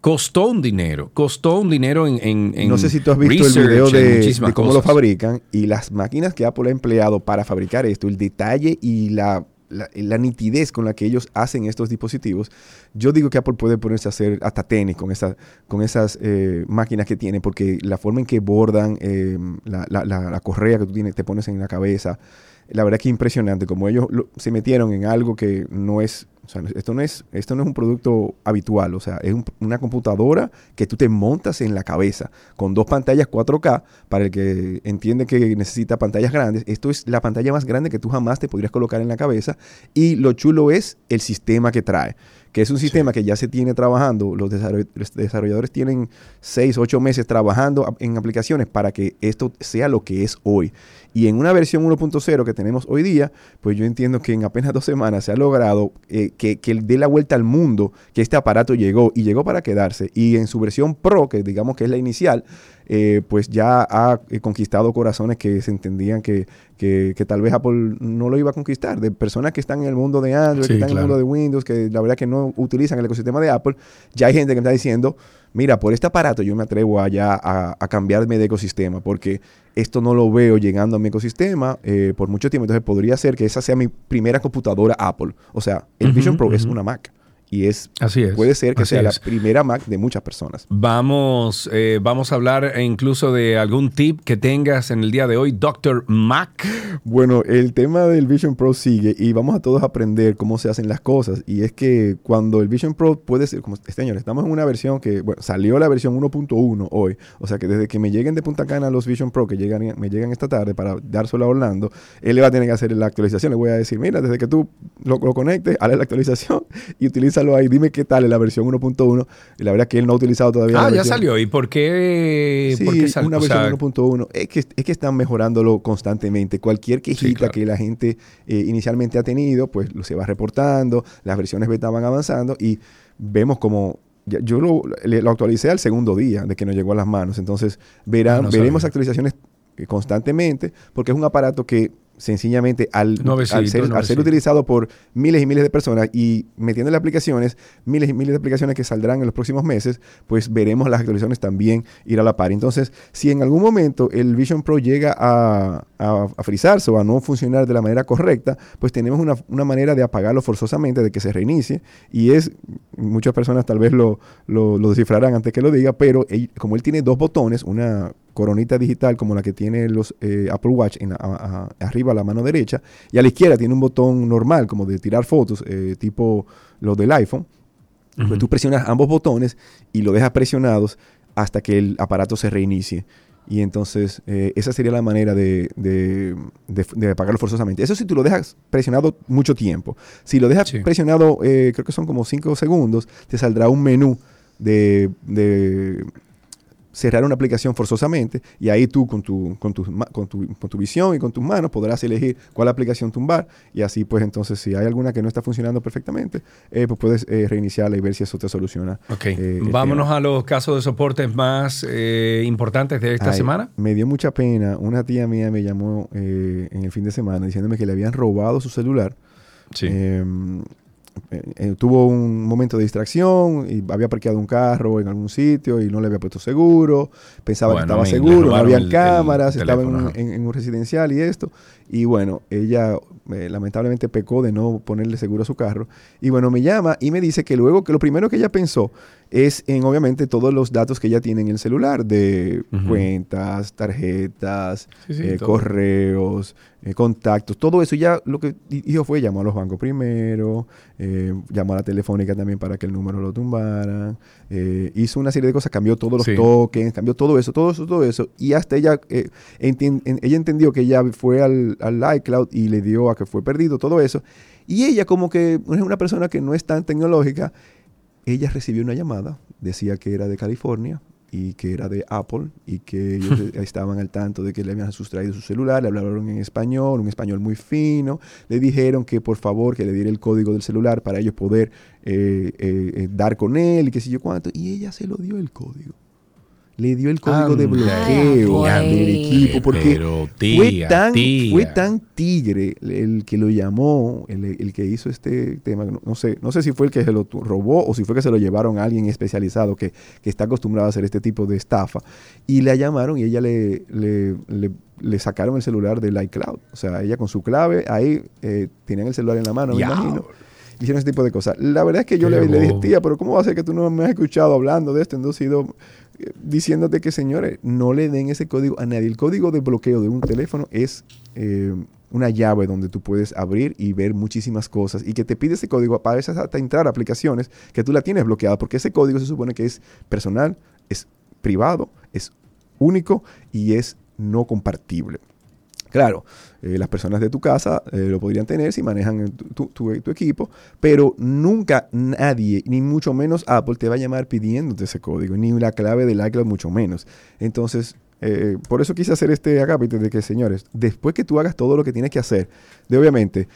costó un dinero. Costó un dinero en. en- en no sé si tú has visto el research, video en de, cómo lo fabrican y las máquinas que Apple ha empleado para fabricar esto, el detalle y la, la- nitidez con la que ellos hacen estos dispositivos. Yo digo que Apple puede ponerse a hacer hasta tenis con, esa, con esas eh, máquinas que tiene, porque la forma en que bordan eh, la, la- la- correa que tú tienes, te pones en la cabeza, la verdad que impresionante, como ellos lo- se metieron en algo que no es, o sea, esto no es, esto no es un producto habitual, o sea, es un- una computadora que tú te montas en la cabeza con dos pantallas 4K, para el que entiende que necesita pantallas grandes, esto es la pantalla más grande que tú jamás te podrías colocar en la cabeza y lo chulo es el sistema que trae, que es un sistema que ya se tiene trabajando. Los, desarroll- los desarrolladores tienen 6, 8 meses trabajando en aplicaciones para que esto sea lo que es hoy. Y en una versión 1.0 que tenemos hoy día, pues yo entiendo que en apenas dos semanas se ha logrado eh, que, que dé la vuelta al mundo, que este aparato llegó y llegó para quedarse. Y en su versión Pro, que digamos que es la inicial, eh, pues ya ha eh, conquistado corazones que se entendían que, que- que tal vez Apple no lo iba a conquistar, de personas que están en el mundo de Android, Sí, que están en el mundo de Windows, que la verdad que no utilizan el ecosistema de Apple, ya hay gente que me está diciendo, mira, por este aparato yo me atrevo a ya a, a cambiarme de ecosistema, porque esto no lo veo llegando a mi ecosistema eh, por mucho tiempo, entonces podría ser que esa sea mi primera computadora Apple. O sea, el Vision Pro es una Mac. Y es, Así es. puede ser que sea es. la primera Mac de muchas personas. Vamos, eh, vamos a hablar incluso de algún tip que tengas en el día de hoy, Dr. Mac. Bueno, el tema del Vision Pro sigue y vamos a todos aprender cómo se hacen las cosas. Y es que cuando el Vision Pro puede ser, como este año, estamos en una versión que, bueno, salió la versión 1.1 hoy. O sea que desde que me lleguen de Punta Cana los Vision Pro, que llegan, me llegan esta tarde para dárselo a Orlando, él le va a tener que hacer la actualización. Le voy a decir, mira, desde que tú lo, lo conectes, hazle la actualización y ahí. Dime qué tal es la versión 1.1. Y la verdad es que él no ha utilizado todavía Ah, la ya versión. salió. ¿Y por qué, Sí, por qué salió? una O versión sea, 1.1. Es que, es que están mejorándolo constantemente. Cualquier quejita claro. que la gente eh, inicialmente ha tenido, pues lo se va reportando, las versiones beta van avanzando y vemos como... Yo lo, actualicé al segundo día de que nos llegó a las manos. Entonces, verán, Ah, no veremos actualizaciones eh, constantemente porque es un aparato que sencillamente al, al ser, al ser nuevecito. utilizado por miles y miles de personas y metiéndole aplicaciones, miles y miles de aplicaciones que saldrán en los próximos meses, pues veremos las actualizaciones también ir a la par. Entonces, si en algún momento el Vision Pro llega a, a, a frizarse o a no funcionar de la manera correcta, pues tenemos una, una manera de apagarlo forzosamente, de que se reinicie. Y es, muchas personas tal vez lo, lo, lo descifrarán antes que lo diga, pero él- como él tiene dos botones, una coronita digital como la que tiene los eh, Apple Watch en la- a- a- arriba a la mano derecha y a la izquierda tiene un botón normal como de tirar fotos eh, tipo los del iPhone pues tú presionas ambos botones y lo dejas presionados hasta que el aparato se reinicie y entonces eh, esa sería la manera de, de, de- de apagarlo forzosamente. Eso si tú lo dejas presionado mucho tiempo. Si lo dejas presionado, eh, creo que son como 5 segundos, te saldrá un menú de, de cerrar una aplicación forzosamente y ahí tú con tu, con, tu, con, tu, con tu visión y con tus manos podrás elegir cuál aplicación tumbar y así pues entonces si hay alguna que no está funcionando perfectamente eh, pues puedes eh, reiniciarla y ver si eso te soluciona. Ok, eh, el vámonos tema. a los casos de soporte más importantes de esta Ay, semana. Me dio mucha pena. Una tía mía me llamó en el fin de semana diciéndome que le habían robado su celular. Eh, eh, eh, tuvo un momento de distracción y había parqueado un carro en algún sitio y no le había puesto seguro. Pensaba Bueno, que estaba seguro, no robaron había el- el cámaras, estaba en un residencial y esto. Y bueno, ella eh, lamentablemente pecó de no ponerle seguro a su carro. Y bueno, me llama y me dice que luego que lo primero que ella pensó es en obviamente todos los datos que ella tiene en el celular de cuentas, tarjetas, Sí, sí, eh, correos, eh, contactos, todo eso. Ya lo que hizo fue llamó a los bancos primero, eh, llamó a la telefónica también para que el número lo tumbaran, eh, hizo una serie de cosas, cambió todos los Sí. tokens, cambió todo eso, todo eso, todo eso. Y hasta ella, eh, entien- en- ella entendió que ella fue al, al iCloud y le dio a que fue perdido, todo eso. Y ella como que es una persona que no es tan tecnológica, ella recibió una llamada, decía que era de California y que era de Apple y que ellos estaban al tanto de que le habían sustraído su celular, le hablaron en español, un español muy fino, le dijeron que por favor que le diera el código del celular para ellos poder eh, eh, eh, dar con él y qué sé yo cuánto, y ella se lo dio el código. Le dio el código de Anda. bloqueo del equipo porque Pero, fue, tan, tía. fue tan tigre el que lo llamó, el, el que hizo este tema. No, no sé, no sé si fue el que se lo robó o si fue que se lo llevaron a alguien especializado que, que está acostumbrado a hacer este tipo de estafa. Y la llamaron y ella le, le, le- le sacaron el celular del iCloud. O sea, ella con su clave, ahí eh, tenían el celular en la mano, me imagino. Hicieron ese tipo de cosas. La verdad es que yo le, le dije, tía, pero ¿cómo va a ser que tú no me has escuchado hablando de esto? Entonces, he ido diciéndote que, señores, no le den ese código a nadie. El código de bloqueo de un teléfono es eh, una llave donde tú puedes abrir y ver muchísimas cosas y que te pide ese código para esas hasta entrar a aplicaciones que tú la tienes bloqueada, porque ese código se supone que es personal, es privado, es único y es no compartible. Claro, eh, las personas de tu casa eh, lo podrían tener si manejan tu, equipo, pero nunca nadie, ni mucho menos Apple, te va a llamar pidiéndote ese código, ni la clave del iCloud mucho menos. Entonces, eh, por eso quise hacer este acápite de que, señores, después que tú hagas todo lo que tienes que hacer, de obviamente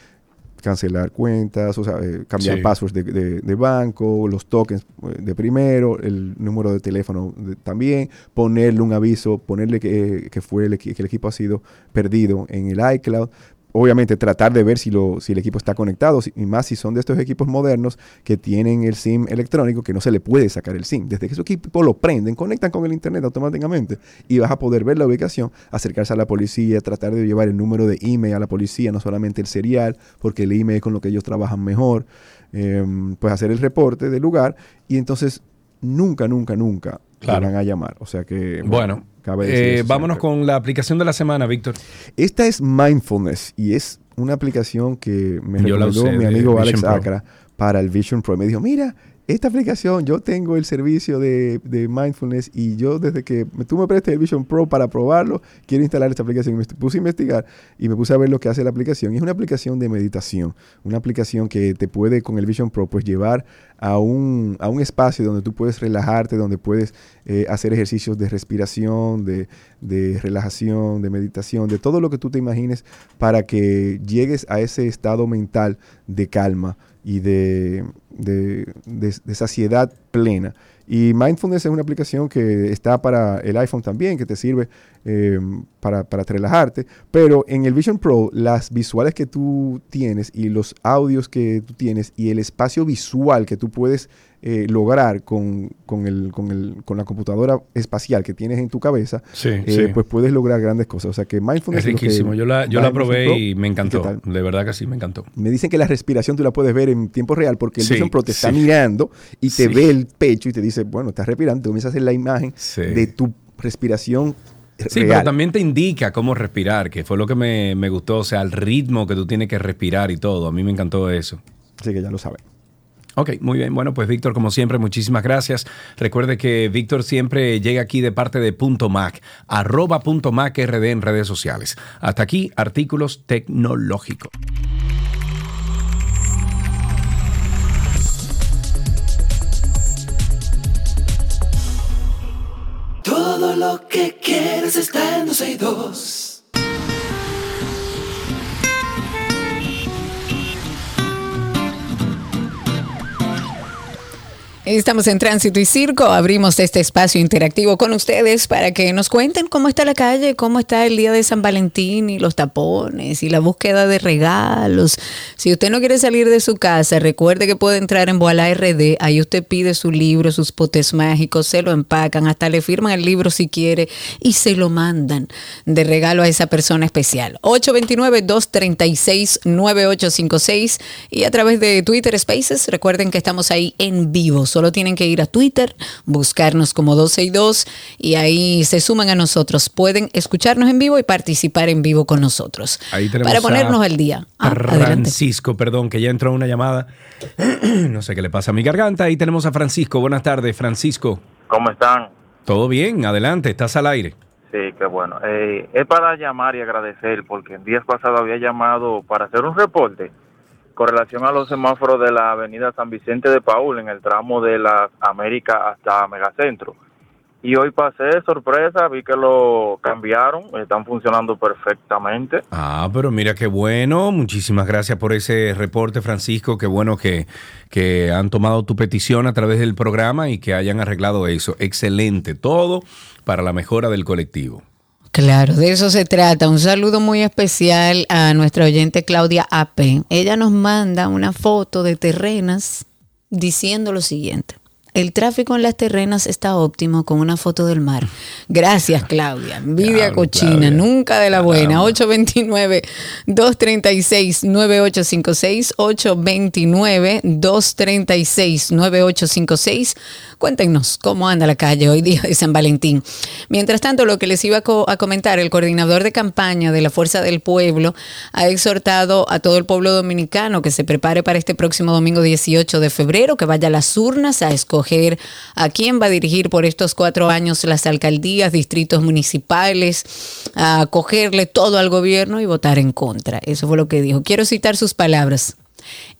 cancelar cuentas, o sea, eh, cambiar Sí. passwords de, de- de banco, los tokens eh, de primero, el número de teléfono de- también, ponerle un aviso, ponerle que, que fue el, que el equipo ha sido perdido en el iCloud. Obviamente tratar de ver si, lo, si el equipo está conectado, si- y más si son de estos equipos modernos que tienen el SIM electrónico, que no se le puede sacar el SIM. Desde que su equipo lo prenden, conectan con el Internet automáticamente y vas a poder ver la ubicación, acercarse a la policía, tratar de llevar el número de email a la policía, no solamente el serial, porque el email es con lo que ellos trabajan mejor, em, pues hacer el reporte del lugar y entonces nunca, nunca, nunca Claro. van a llamar. O sea que... Bueno, cabe decir eh, vámonos siempre. con la aplicación de la semana, Víctor. Esta es Mindfulness y es una aplicación que me Yo la recomendó usé mi amigo Alex. Acra para el Vision Pro. Me dijo, mira, esta aplicación, yo tengo el servicio de, de Mindfulness y yo desde que tú me prestes el Vision Pro para probarlo, quiero instalar esta aplicación. Me puse a investigar y me puse a ver lo que hace la aplicación. Y es una aplicación de meditación, una aplicación que te puede con el Vision Pro pues llevar a un, a un espacio donde tú puedes relajarte, donde puedes eh, hacer ejercicios de respiración, de, de relajación, de meditación, de todo lo que tú te imagines para que llegues a ese estado mental de calma y de, de, saciedad plena. Y Mindfulness es una aplicación que está para el iPhone también, que te sirve eh, para relajarte. Pero en el Vision Pro, las visuales que tú tienes y los audios que tú tienes y el espacio visual que tú puedes eh, lograr con, con, el, con, el- con la computadora espacial que tienes en tu cabeza, Sí, eh, sí. pues puedes lograr grandes cosas. O sea que Mindfulness Es riquísimo. Yo la, yo la probé Pro. y me encantó. De verdad que sí, me encantó. Me dicen que la respiración tú la puedes ver en tiempo real porque el Sí, Vision Pro te está mirando y te ve el pecho y te dice, bueno, estás respirando, tú comienzas a hacer la imagen de tu respiración Sí, real. pero también te indica cómo respirar, que fue lo que me, me gustó, o sea, el ritmo que tú tienes que respirar y todo. A mí me encantó eso. Así que ya lo saben. Ok, muy bien. Bueno, pues Víctor, como siempre, muchísimas gracias. Recuerde que Víctor siempre llega aquí de parte de Punto Mac, arroba Punto Mac RD en redes sociales. Hasta aquí, artículos tecnológicos. Todo lo que quieres está en 262. Estamos en Tránsito y Circo, abrimos este espacio interactivo con ustedes para que nos cuenten cómo está la calle, cómo está el día de San Valentín y los tapones y la búsqueda de regalos. Si usted no quiere salir de su casa, recuerde que puede entrar en Boala RD, ahí usted pide su libro, sus potes mágicos, se lo empacan, hasta le firman el libro si quiere y se lo mandan de regalo a esa persona especial. 829-236-9856 y a través de Twitter Spaces, recuerden que estamos ahí en vivo. Solo tienen que ir a Twitter, buscarnos como 12 y 2 y ahí se suman a nosotros. Pueden escucharnos en vivo y participar en vivo con nosotros. Ahí tenemos Para ponernos a al día. Ah, adelante. Francisco, perdón, que ya entró una llamada. no sé qué le pasa a mi garganta. Ahí tenemos a Francisco. Buenas tardes, Francisco. ¿Cómo están? Todo bien, adelante, estás al aire. Sí, qué bueno. Eh, es para llamar y agradecer porque en días pasados había llamado para hacer un reporte con relación a los semáforos de la avenida San Vicente de Paul en el tramo de las Américas hasta Megacentro. Y hoy pasé sorpresa, vi que lo cambiaron, están funcionando perfectamente. Ah, pero mira qué bueno. Muchísimas gracias por ese reporte, Francisco. Qué bueno que, que han tomado tu petición a través del programa y que hayan arreglado eso. Excelente. Todo para la mejora del colectivo. Claro, de eso se trata. Un saludo muy especial a nuestra oyente Claudia AP. Ella nos manda una foto de terrenas diciendo lo siguiente. El tráfico en las terrenas está óptimo con una foto del mar. Gracias, Claudia. Envidia cochina, Claudia. nunca de la buena. Caramba. 829-236-9856. 829-236-9856. Cuéntenos cómo anda la calle hoy día de San Valentín. Mientras tanto, lo que les iba a, co- a comentar, el coordinador de campaña de la Fuerza del Pueblo ha exhortado a todo el pueblo dominicano que se prepare para este próximo domingo 18 de febrero, que vaya a las urnas a escoger a quién va a dirigir por estos cuatro años las alcaldías, distritos municipales, a cogerle todo al gobierno y votar en contra. Eso fue lo que dijo. Quiero citar sus palabras.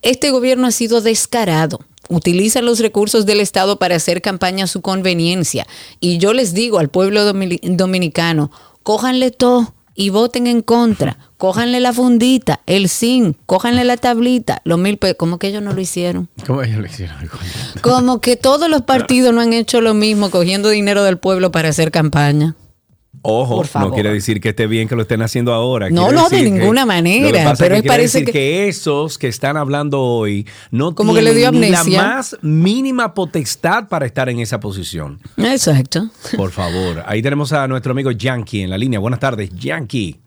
Este gobierno ha sido descarado. Utiliza los recursos del Estado para hacer campaña a su conveniencia. Y yo les digo al pueblo domini- dominicano, cójanle todo y voten en contra. Cójanle la fundita, el zinc, cójanle la tablita, los mil pesos. ¿Cómo que ellos no lo hicieron? ¿Cómo ellos lo hicieron? Como que todos los partidos no han hecho lo mismo, cogiendo dinero del pueblo para hacer campaña. Ojo, Por favor. no quiere decir que esté bien que lo estén haciendo ahora. No, Quiere no, de que- ninguna lo que manera, pasa pero es que quiere parece decir que- que... esos que están hablando hoy no Como que tienen le dio ni la más mínima potestad para estar en esa posición. Exacto. Por favor. Ahí tenemos a nuestro amigo Yankee en la línea. Buenas tardes, Yankee.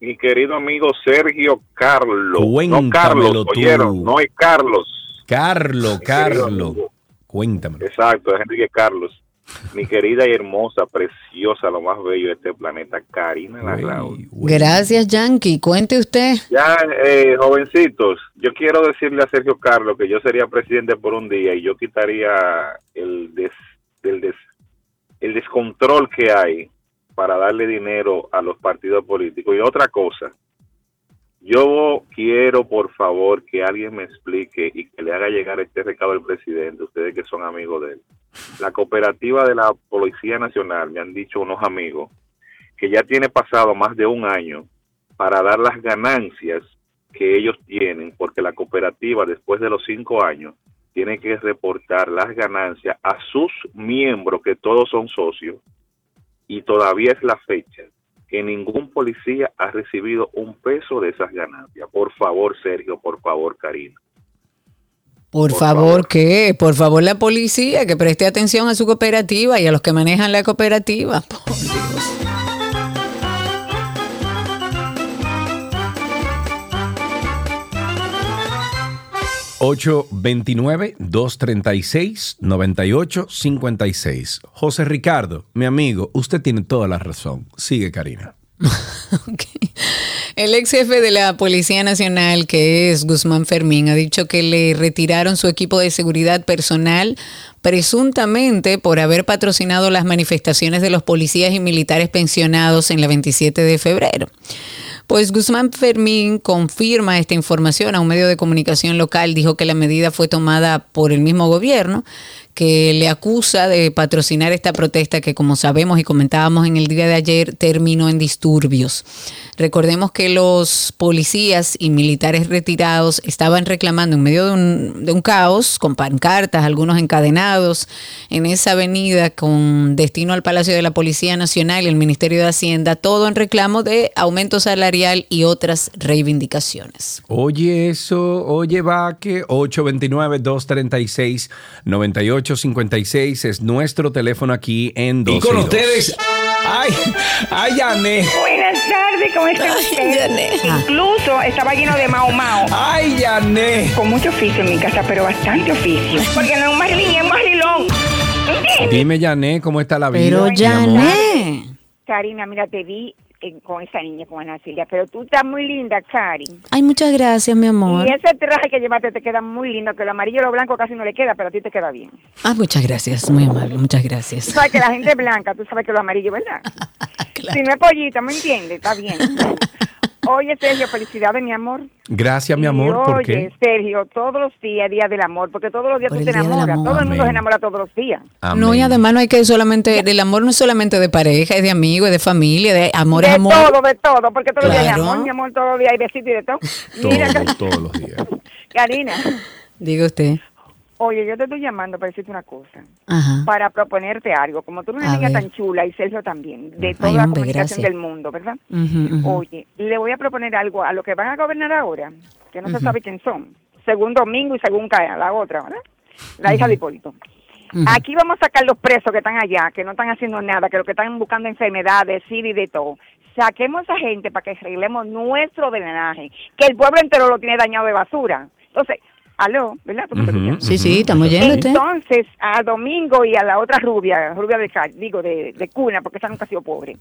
mi querido amigo Sergio Carlos. no Cuéntamelo Carlos, tú. oyeron, no es Carlos. Carlos, Carlos. amigo. Cuéntamelo. Exacto, es Enrique Carlos. Mi querida y hermosa, preciosa, lo más bello de este planeta, Karina Larraud. Gracias, Yankee. Cuente usted. Ya, eh, jovencitos, yo quiero decirle a Sergio Carlos que yo sería presidente por un día y yo quitaría el, des, el, des- el descontrol que hay para darle dinero a los partidos políticos. Y otra cosa, yo quiero por favor que alguien me explique y que le haga llegar este recado al presidente, ustedes que son amigos de él. La cooperativa de la Policía Nacional, me han dicho unos amigos, que ya tiene pasado más de un año para dar las ganancias que ellos tienen, porque la cooperativa después de los cinco años tiene que reportar las ganancias a sus miembros, que todos son socios, y todavía es la fecha que ningún policía ha recibido un peso de esas ganancias. Por favor, Sergio, por favor, Karina. Por, favor, ¿qué? Por favor, la policía que preste atención a su cooperativa y a los que manejan la cooperativa. Por Dios. $829-236-9856. José Ricardo, mi amigo, usted tiene toda la razón. Sigue, Karina. El ex jefe de la Policía Nacional, que es Guzmán Fermín, ha dicho que le retiraron su equipo de seguridad personal presuntamente por haber patrocinado las manifestaciones de los policías y militares pensionados en la 27 de febrero. Pues Guzmán Fermín confirma esta información a un medio de comunicación local. Dijo que la medida fue tomada por el mismo gobierno, que le acusa de patrocinar esta protesta que, como sabemos y comentábamos en el día de ayer, terminó en disturbios. Recordemos que los policías y militares retirados estaban reclamando en medio de un, de un caos, con pancartas, algunos encadenados, en esa avenida con destino al Palacio de la Policía Nacional y el Ministerio de Hacienda, todo en reclamo de aumento salarial y otras reivindicaciones. Oye eso, oye Vaque, 829-236-9856 es nuestro teléfono aquí en Y 12 con y dos. ustedes, ay, ay, Yané. Buenas tardes, ¿cómo está usted? Incluso estaba lleno de mao mao. ¡Ay, Yané! Con mucho oficio en mi casa, pero bastante oficio. Porque no es un marilín, es un marilón. ¿Entiendes? Dime, Yané, ¿cómo está la vida? Pero? Jané. Karina, mira, te vi eh, con esa niña, con Ana Silvia, pero tú estás muy linda, Cari. Ay, muchas gracias, mi amor. Y ese traje que llevaste te queda muy lindo, que lo amarillo y lo blanco casi no le queda, pero a ti te queda bien. Ah, muchas gracias, muy amable, muchas Tú gracias. sabes que la gente es blanca, tú sabes que lo amarillo, ¿verdad? Si no es pollita, ¿me entiendes? Está bien. Oye, Sergio, felicidades, mi amor. Gracias, mi Y amor, ¿por oye, qué? Sergio, todos los días, día del amor, porque todos los días Por tú te del enamoras. Amor. Todo el mundo Amén. se enamora todos los días. No, y además no hay que solamente, el amor no es solamente de pareja, es de amigo, es de familia, de amor de es amor. todo, de todo, porque todos los días hay amor, mi amor, todos los días hay besitos y de todo. Mira, Todos, todos los días. Karina, Diga usted. Oye, yo te estoy llamando para decirte una cosa. Ajá. Para proponerte algo. Como tú eres una A niña ver. tan chula y Sergio también, de Ay, toda la hombre, comunicación gracias. del mundo, ¿verdad? Oye, le voy a proponer algo a los que van a gobernar ahora, que no se sabe quién son. Según Domingo y según la otra, ¿verdad? La hija de Hipólito. Aquí vamos a sacar los presos que están allá, que no están haciendo nada, que lo que están buscando enfermedades, SIDA y de todo. Saquemos a esa gente para que arreglemos nuestro drenaje, que el pueblo entero lo tiene dañado de basura. Entonces, aló, ¿verdad? ¿Tú me Ujú, escuchas? Sí, sí, estamos yéndote. Entonces, a Domingo y a la otra rubia, rubia de ca- digo, de, de cuna, porque esa nunca ha sido pobre,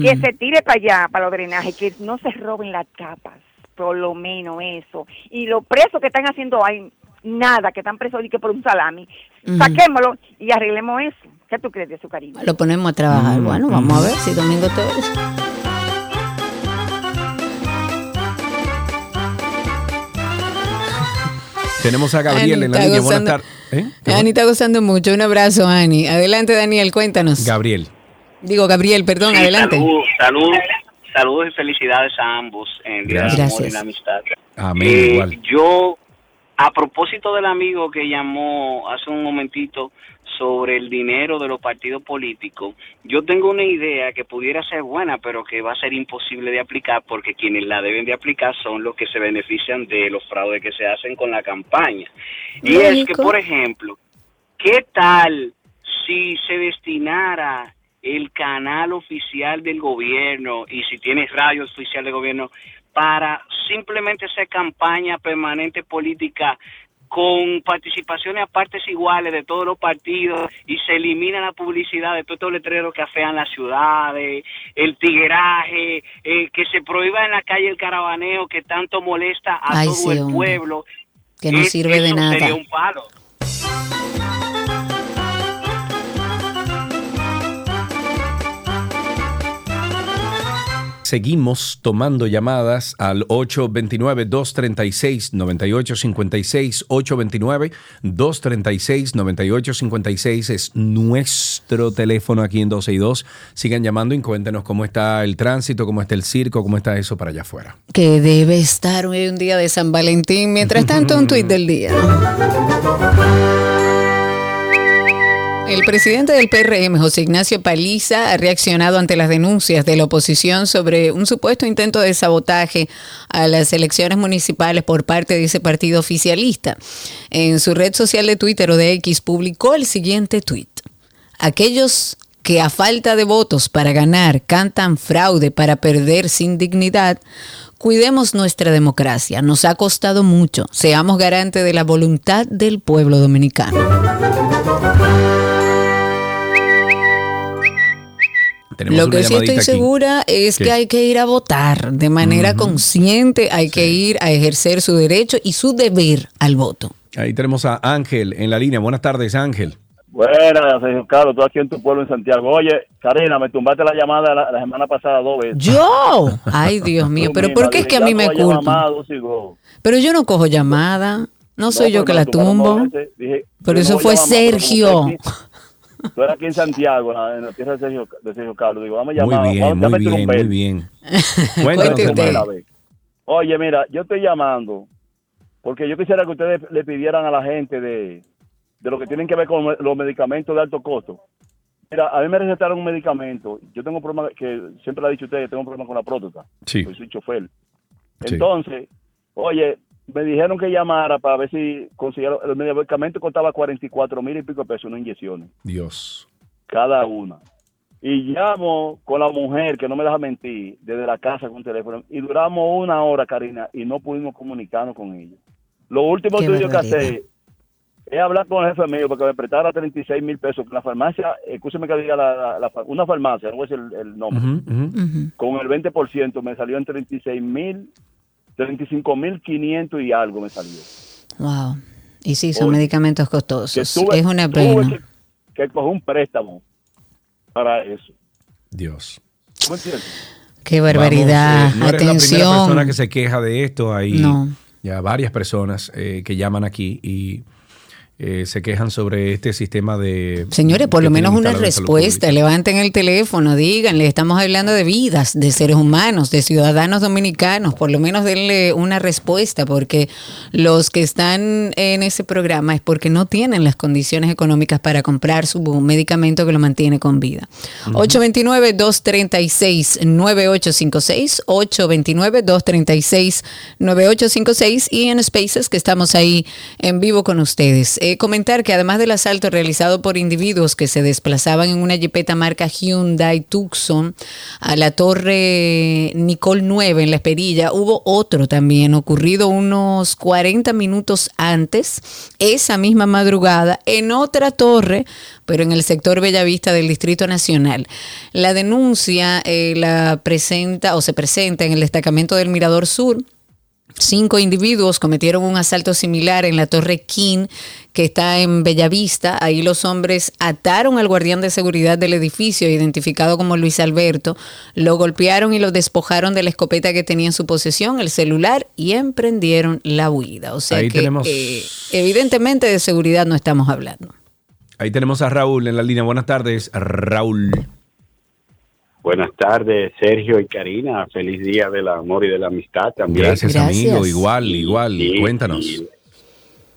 que se tire para allá, para los drenajes, que no se roben las capas, por lo menos eso. Y los presos que están haciendo ahí, nada, que están presos y que por un salami. Saquémoslo y arreglemos eso. ¿Qué tú crees de su cariño? Lo ponemos a trabajar. Bueno, vamos a ver si Domingo Torres. Tenemos a Gabriel Ani en la línea. Buenas tardes. ¿Eh? Ani está gozando mucho. Un abrazo, Ani. Adelante, Daniel, cuéntanos. Gabriel. Digo, Gabriel, perdón, Sí, adelante. Salud, salud, saludos y felicidades a ambos en Día del Gracias. Amor y la Amistad. Amén, Eh, igual. Yo, a propósito del amigo que llamó hace un momentito sobre el dinero de los partidos políticos, yo tengo una idea que pudiera ser buena, pero que va a ser imposible de aplicar porque quienes la deben de aplicar son los que se benefician de los fraudes que se hacen con la campaña. Y es que, por ejemplo, ¿qué tal si se destinara el canal oficial del gobierno y si tienes radio oficial del gobierno para simplemente hacer campaña permanente política con participaciones a partes iguales de todos los partidos y se elimina la publicidad de todos estos letreros que afean las ciudades, el tigueraje, eh, que se prohíba en la calle el caravaneo que tanto molesta a Ay, todo sí, el hombre. pueblo. Que no Es- sirve de nada. Sería un palo. Seguimos tomando llamadas al 829-236-9856. 829-236-9856 es nuestro teléfono aquí en 12 y 2. Sigan llamando y cuéntenos cómo está el tránsito, cómo está el circo, cómo está eso para allá afuera. Que debe estar hoy un día de San Valentín. Mientras tanto, un tuit del día. El presidente del PRM, José Ignacio Paliza, ha reaccionado ante las denuncias de la oposición sobre un supuesto intento de sabotaje a las elecciones municipales por parte de ese partido oficialista. En su red social de Twitter o de X publicó el siguiente tuit. Aquellos que a falta de votos para ganar cantan fraude para perder sin dignidad, cuidemos nuestra democracia. Nos ha costado mucho. Seamos garantes de la voluntad del pueblo dominicano. Tenemos Lo que sí estoy aquí. segura es ¿Qué? que hay que ir a votar de manera consciente, hay que ir a ejercer su derecho y su deber al voto. Ahí tenemos a Ángel en la línea. Buenas tardes, Ángel. Buenas, Sergio Carlos, tú aquí en tu pueblo en Santiago. Oye, Karina, me tumbaste la llamada la, la semana pasada dos veces. Yo, ay Dios mío, pero ¿por qué es que a mí me voy a llamar culpan? Pero yo no cojo llamada, no soy yo pero que la tumbo. Dije, Pero eso no fue llamar Sergio. Tú eras aquí en Santiago, en la, tierra de Sergio, de Sergio Carlos. Digo, vamos a Muy llamar. bien, vamos a muy meter un bien, muy bien. Cuéntanos vez. Oye, mira, yo estoy llamando porque yo quisiera que ustedes le pidieran a la gente de, de lo que tienen que ver con los medicamentos de alto costo. Mira, a mí me recetaron un medicamento. Yo tengo un problema que siempre le he dicho a ustedes, tengo un problema con la próstata. Sí. Pues soy chofer. Sí. Entonces, oye, me dijeron que llamara para ver si conseguía. El medicamento costaba 44 mil y pico de pesos, una inyecciones Dios. cada una. Y llamo con la mujer, que no me deja mentir, desde la casa con teléfono. Y duramos una hora, Karina, y no pudimos comunicarnos con ella. Lo último Qué tuyo que hacer es hablar con el jefe mío para que me prestara 36 mil pesos. La farmacia, escúcheme que diga la, la- la fa- una farmacia, no voy a decir el, el nombre, con el 20% me salió en 36 mil, 35 mil 500 y algo me salió. Wow. Y sí, son Oye, medicamentos Que costosos. tuve, es una pena. que, que coger un préstamo para eso. Dios. ¿Tú me entiendes? Qué barbaridad. Vamos, eh, no eres la primera persona Atención. que se queja de esto. Hay No. ya varias personas eh, que llaman aquí y eh, se quejan sobre este sistema de... Señores, por lo menos una respuesta. Levanten el teléfono, díganle, estamos hablando de vidas, de seres humanos, de ciudadanos dominicanos. Por lo menos denle una respuesta, porque los que están en ese programa es porque no tienen las condiciones económicas para comprar su medicamento que lo mantiene con vida. 829-236-9856, 829-236-9856 y en Spaces que estamos ahí en vivo con ustedes. Eh, comentar que además del asalto realizado por individuos que se desplazaban en una jipeta marca Hyundai Tucson a la torre Nicole 9 en La Esperilla, hubo otro también ocurrido unos 40 minutos antes, esa misma madrugada, en otra torre, pero en el sector Bellavista del Distrito Nacional. La denuncia eh, la presenta o se presenta en el destacamento del Mirador Sur Cinco individuos cometieron un asalto similar en la Torre King, que está en Bellavista. Ahí los hombres ataron al guardián de seguridad del edificio, identificado como Luis Alberto, lo golpearon y lo despojaron de la escopeta que tenía en su posesión, el celular, y emprendieron la huida. O sea Ahí que tenemos- eh, evidentemente de seguridad no estamos hablando. Ahí tenemos a Raúl en la línea. Buenas tardes, Raúl. Buenas tardes, Sergio y Karina. Feliz día del amor y de la amistad también. Gracias, amigo. Igual, igual. Sí, Cuéntanos.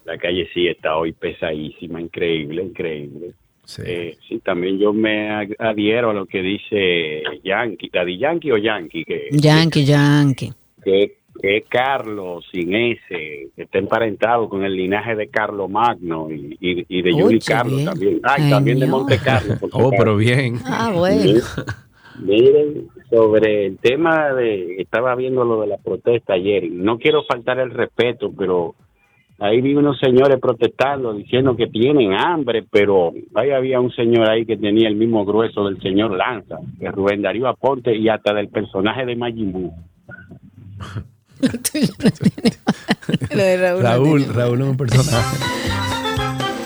La calle sí está hoy pesadísima, increíble, increíble. Sí. Eh, sí, también yo me ad- adhiero a lo que dice Yankee, Daddy Yankee o Yankee, que, Yankee, Yankee. que, que Carlos sin ese, que está emparentado con el linaje de Carlos Magno y, y, y de Oye, Juli Carlos bien. también. Ay, también de. Monte Carlo. Oh, pero bien. Ah, bueno. Miren, sobre el tema de, estaba viendo lo de la protesta ayer, no quiero faltar el respeto, pero ahí vi unos señores protestando, diciendo que tienen hambre, pero ahí había un señor ahí que tenía el mismo grueso del señor Lanza, de Rubén Darío Aponte y hasta del personaje de Majin Buu. Lo de Raúl Raúl es un personaje.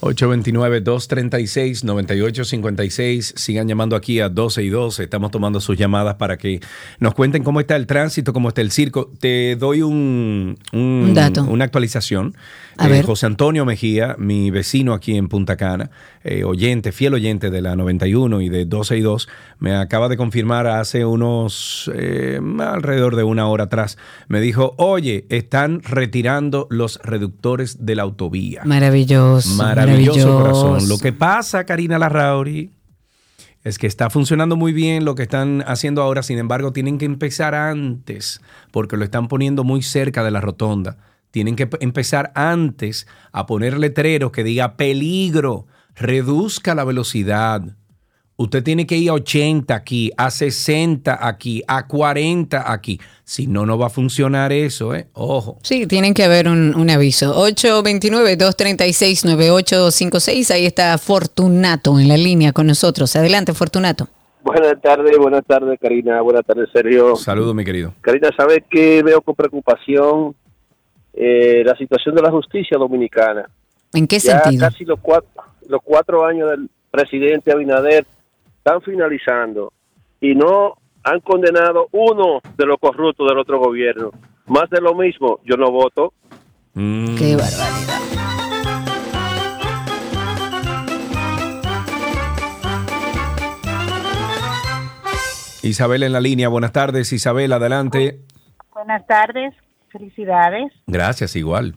...829-236-9856... ...sigan llamando aquí a 12 y 2... ...estamos tomando sus llamadas para que... ...nos cuenten cómo está el tránsito... ...cómo está el circo... ...te doy un... Un dato. Una actualización... A Eh, ver. José Antonio Mejía, mi vecino aquí en Punta Cana, eh, oyente, fiel oyente de la 91 y de 12 y 2, me acaba de confirmar hace unos, eh, alrededor de una hora atrás, me dijo, oye, están retirando los reductores de la autovía. Maravilloso. Maravilloso, corazón. Lo que pasa, Karina Larrauri, es que está funcionando muy bien lo que están haciendo ahora, sin embargo, tienen que empezar antes, porque lo están poniendo muy cerca de la rotonda. Tienen que empezar antes a poner letreros que diga peligro, reduzca la velocidad. Usted tiene que ir a 80 aquí, a 60 aquí, a 40 aquí. Si no, no va a funcionar eso, ¿eh? Ojo. Sí, tienen que haber un, un aviso. 829-236-9856. Ahí está Fortunato en la línea con nosotros. Adelante, Fortunato. Buenas tardes, buenas tardes Karina, buenas tardes Sergio. Saludos, mi querido. Karina, ¿sabes que veo con preocupación eh, la situación de la justicia dominicana? ¿En qué ya sentido? casi los cuatro, los cuatro años del presidente Abinader están finalizando y no han condenado uno de los corruptos del otro gobierno. Más de lo mismo, yo no voto. Qué barbaridad. Isabel en la línea, buenas tardes. Isabel, adelante. Buenas tardes, felicidades. Gracias, igual.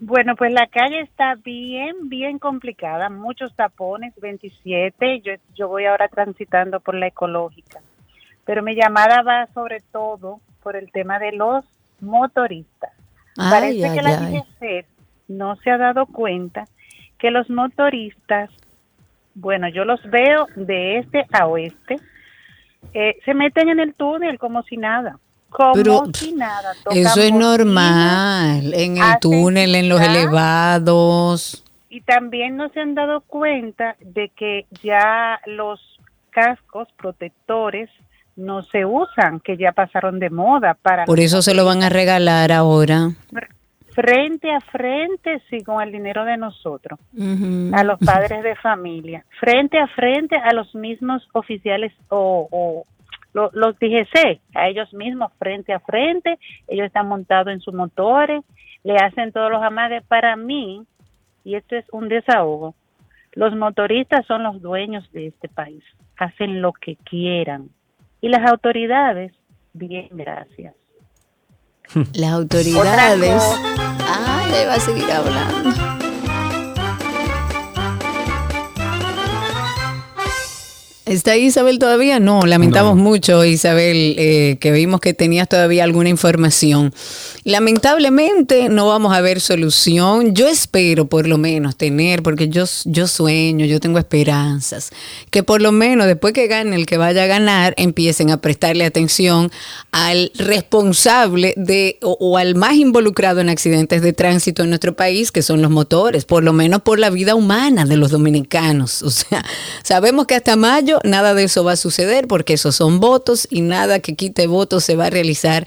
Bueno, pues la calle está bien, bien complicada, muchos tapones, 27, yo, yo voy ahora transitando por la ecológica, pero mi llamada va sobre todo por el tema de los motoristas. Ay, Parece ay, que la. DGC no se ha dado cuenta que los motoristas, bueno, yo los veo de este a oeste, eh, se meten en el túnel como si nada. Como Pero, si nada. Eso es normal. En el túnel, en los elevados. Y también no se han dado cuenta de que ya los cascos protectores no se usan, que ya pasaron de moda para Por eso se lo van a regalar ahora. frente a frente, sí, con el dinero de nosotros, a los padres de familia, frente a frente a los mismos oficiales o, o lo- los DGC, a ellos mismos frente a frente, ellos están montados en sus motores, le hacen todos los amagues. Para mí, y esto es un desahogo, los motoristas son los dueños de este país, hacen lo que quieran. Y las autoridades, bien, gracias. Las autoridades. Ay, ahí va a seguir hablando. ¿Está Isabel todavía? No, lamentamos mucho, Isabel, eh, que vimos que tenías todavía alguna información. Lamentablemente no vamos a ver solución. Yo espero por lo menos tener, porque yo, yo sueño, yo tengo esperanzas, que por lo menos después que gane el que vaya a ganar, empiecen a prestarle atención al responsable de o, o al más involucrado en accidentes de tránsito en nuestro país, que son los motores, por lo menos por la vida humana de los dominicanos. O sea, sabemos que hasta mayo nada de eso va a suceder porque esos son votos y nada que quite votos se va a realizar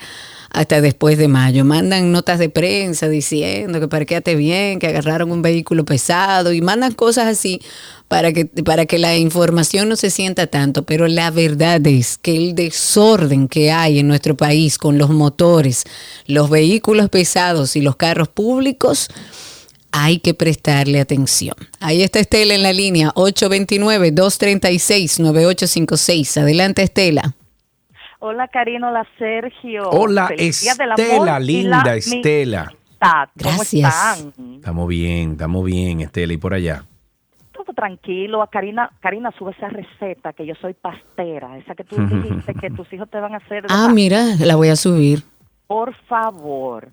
hasta después de mayo. Mandan notas de prensa diciendo que parqueate bien, que agarraron un vehículo pesado y mandan cosas así para que, para que la información no se sienta tanto. Pero la verdad es que el desorden que hay en nuestro país con los motores, los vehículos pesados y los carros públicos, hay que prestarle atención. Ahí está Estela en la línea 829-236-9856. Adelante, Estela. Hola, Karina. Hola, Sergio. Hola, Feliz Estela, linda la Estela. amistad. ¿Cómo Gracias. están? Estamos bien, estamos bien, Estela, y por allá. Todo tranquilo. A Karina, Karina, sube esa receta que yo soy pastera. Esa que tú dijiste que tus hijos te van a hacer. Ah, mira, la voy a subir. Por favor.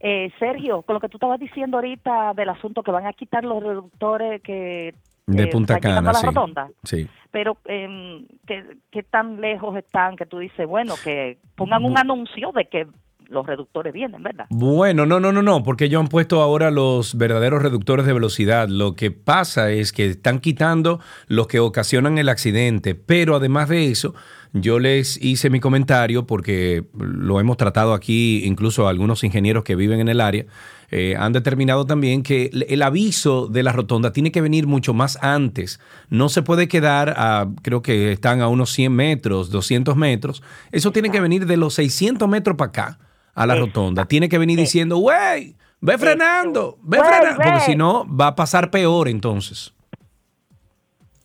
Eh, Sergio, con lo que tú estabas diciendo ahorita del asunto que van a quitar los reductores que De eh, Punta Cana, sí. rotonda. Sí. Pero, eh, ¿qué, qué tan lejos están que tú dices, bueno, que pongan un anuncio de que los reductores vienen, ¿verdad? Bueno, no, no, no, no, porque ellos han puesto ahora los verdaderos reductores de velocidad. Lo que pasa es que están quitando los que ocasionan el accidente, pero además de eso, yo les hice mi comentario porque lo hemos tratado aquí, incluso algunos ingenieros que viven en el área. eh, han determinado también que el- aviso de la rotonda tiene que venir mucho más antes. No se puede quedar a, creo que están a unos 100 metros, 200 metros. Eso tiene que venir de los 600 metros para acá, a la rotonda. Tiene que venir diciendo, wey, ve frenando, ve Wey, frenando. Porque si no, va a pasar peor entonces.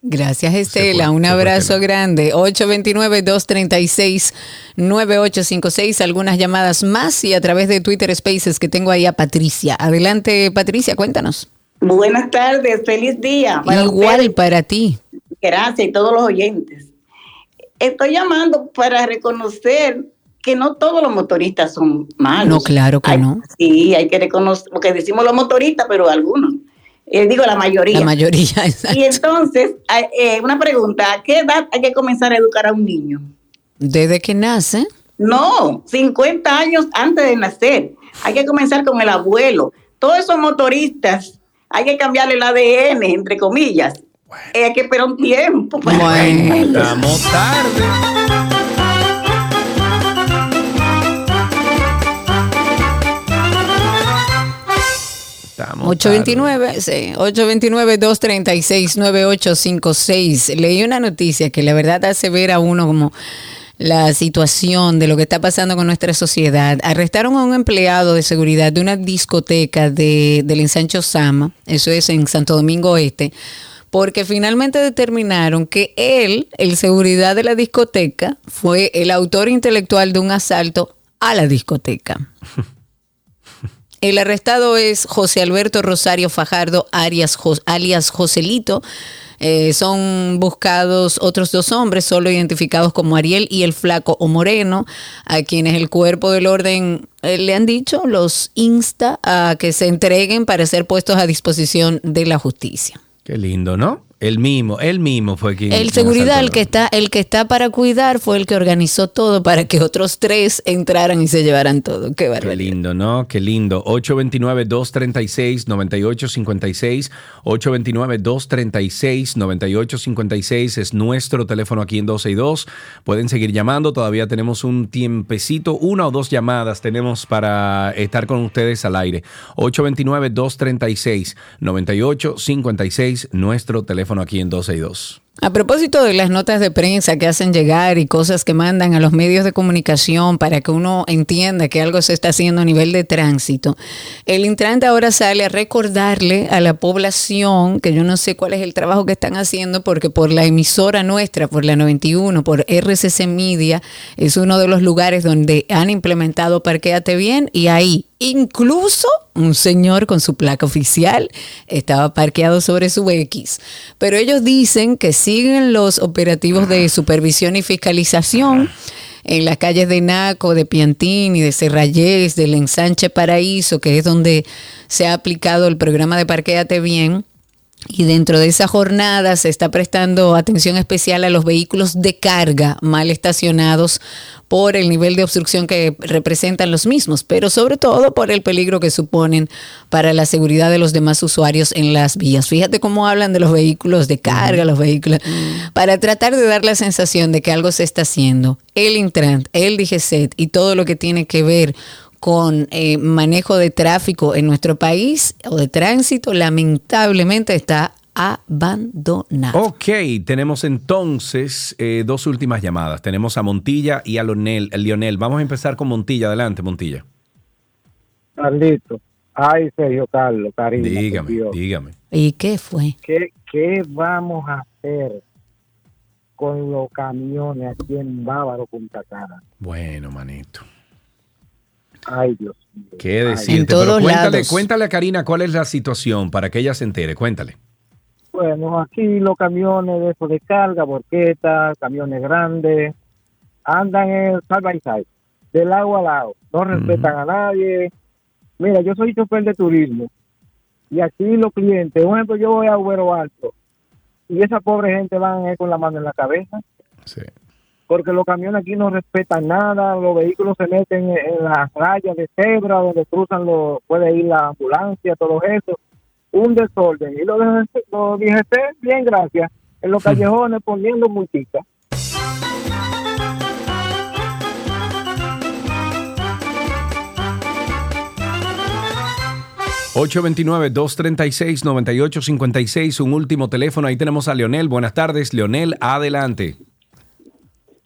Gracias, Estela. Un abrazo grande. 829-236-9856. Algunas llamadas más y a través de Twitter Spaces que tengo ahí a Patricia. Adelante, Patricia, cuéntanos. Buenas tardes, feliz día. para Igual ustedes. para ti. Gracias y todos los oyentes. Estoy llamando para reconocer que no todos los motoristas son malos. No, claro que Hay- no. Sí, hay que reconocer, porque decimos los motoristas, pero algunos. Eh, digo la mayoría. La mayoría, exacto. Y entonces, eh, una pregunta, ¿a qué edad hay que comenzar a educar a un niño? Desde que nace. No, 50 años antes de nacer. Hay que comenzar con el abuelo. Todos esos motoristas, hay que cambiarle el ADN, entre comillas. Eh, hay que esperar un tiempo. para- Estamos tarde. 829, sí, 829-236-9856. Leí una noticia que la verdad hace ver a uno como la situación de lo que está pasando con nuestra sociedad. Arrestaron a un empleado de seguridad de una discoteca de, del ensancho Sama, eso es en Santo Domingo Este, porque finalmente determinaron que él, el seguridad de la discoteca, fue el autor intelectual de un asalto a la discoteca. El arrestado es José Alberto Rosario Fajardo, alias, Jos- alias Joselito. Eh, son buscados otros dos hombres, solo identificados como Ariel y el Flaco o Moreno, a quienes el cuerpo del orden eh, le han dicho, los insta a que se entreguen para ser puestos a disposición de la justicia. Qué lindo, ¿no? El mismo, él mismo fue quien. El seguridad, el que está, el que está para cuidar, fue el que organizó todo para que otros tres entraran y se llevaran todo. Qué Qué barbaridad. lindo, ¿no? Qué lindo. 829-236-9856. 829-236-9856 es nuestro teléfono aquí en 12 y 2. Pueden seguir llamando. Todavía tenemos un tiempecito. Una o dos llamadas tenemos para estar con ustedes al aire. 829-236-9856. Nuestro teléfono aquí en 12 y 2. A propósito de las notas de prensa que hacen llegar y cosas que mandan a los medios de comunicación para que uno entienda que algo se está haciendo a nivel de tránsito, el Intrante ahora sale a recordarle a la población que yo no sé cuál es el trabajo que están haciendo porque por la emisora nuestra, por la 91, por RCC Media, es uno de los lugares donde han implementado Parquéate Bien y ahí incluso un señor con su placa oficial estaba parqueado sobre su X. Pero ellos dicen que siguen los operativos de supervisión y fiscalización en las calles de Naco, de Piantini, de Serrayés, del Ensanche Paraíso, que es donde se ha aplicado el programa de Parquéate Bien. Y dentro de esa jornada se está prestando atención especial a los vehículos de carga mal estacionados por el nivel de obstrucción que representan los mismos, pero sobre todo por el peligro que suponen para la seguridad de los demás usuarios en las vías. Fíjate cómo hablan de los vehículos de carga, los vehículos, para tratar de dar la sensación de que algo se está haciendo. El Intran, el DGCET y todo lo que tiene que ver con eh, manejo de tráfico en nuestro país o de tránsito, lamentablemente está abandonado. Ok, tenemos entonces eh, dos últimas llamadas. Tenemos a Montilla y a Lionel. Lionel. Vamos a empezar con Montilla. Adelante, Montilla. Carlito. Ay, Sergio Carlos, cariño. Dígame, dígame. ¿Y qué fue? ¿Qué, ¿Qué vamos a hacer con los camiones aquí en Bávaro, Punta Cana? Bueno, manito. Ay, Dios mío. ¿Qué decirte? En Pero todos cuéntale, lados. cuéntale a Karina cuál es la situación para que ella se entere. Cuéntale. Bueno, aquí los camiones de esos de carga, borquetas, camiones grandes, andan en side by side, del lado a lado, no respetan a nadie. Mira, yo soy chofer de turismo y aquí los clientes, por ejemplo, yo voy a Ubero Alto y esa pobre gente van eh, con la mano en la cabeza. Porque los camiones aquí no respetan nada, los vehículos se meten en, en las rayas de cebra donde cruzan los, puede ir la ambulancia, todo eso un desorden. Y lo, de- lo dije, bien, gracias, en los callejones poniendo multitas. 829-236-9856, un último teléfono. Ahí tenemos a Leonel. Buenas tardes, Leonel, adelante.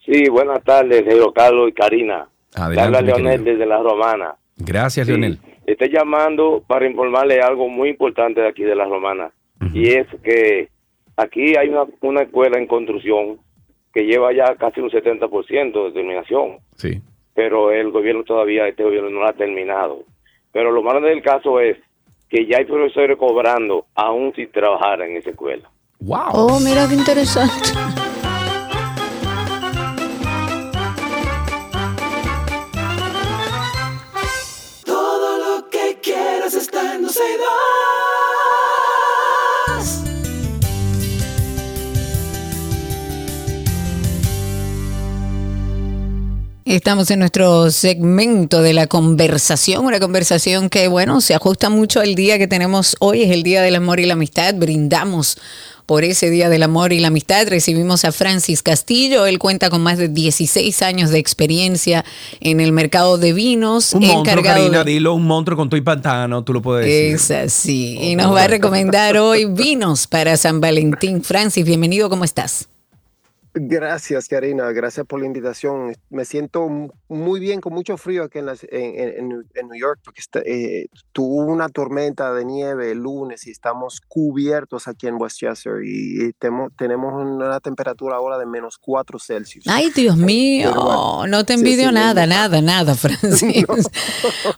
Sí, buenas tardes, Pedro Carlos y Karina. Adelante, habla Leonel desde La Romana. Gracias, Sí, Leonel. Estoy llamando para informarle algo muy importante de aquí de La Romana. Y es que aquí hay una, una escuela en construcción que lleva ya casi un 70% de terminación. Sí. Pero el gobierno todavía, este gobierno no la ha terminado. Pero lo malo del caso es que ya hay profesores cobrando aún sin trabajar en esa escuela. ¡Wow! Oh, mira qué interesante. Está en Estamos en nuestro segmento de la conversación, una conversación que, bueno, se ajusta mucho al día que tenemos hoy, es el Día del Amor y la Amistad, brindamos por ese Día del Amor y la Amistad. Recibimos a Francis Castillo, él cuenta con más de 16 años de experiencia en el mercado de vinos, Un monstruo, Karina, de... dilo, un monstruo con tu y pantano, tú lo puedes decir. Es así, y nos va a recomendar hoy vinos para San Valentín. Francis, bienvenido, ¿cómo estás? Gracias, Karina. Gracias por la invitación. Me siento muy bien, con mucho frío aquí en, las- en- en- en New- York, porque está- eh, tuvo una tormenta de nieve el lunes y estamos cubiertos aquí en Westchester y, y temo- tenemos una temperatura ahora de menos 4 Celsius. Ay, Dios mío, bueno, no te envidio sí, nada, nada, nada, Francis.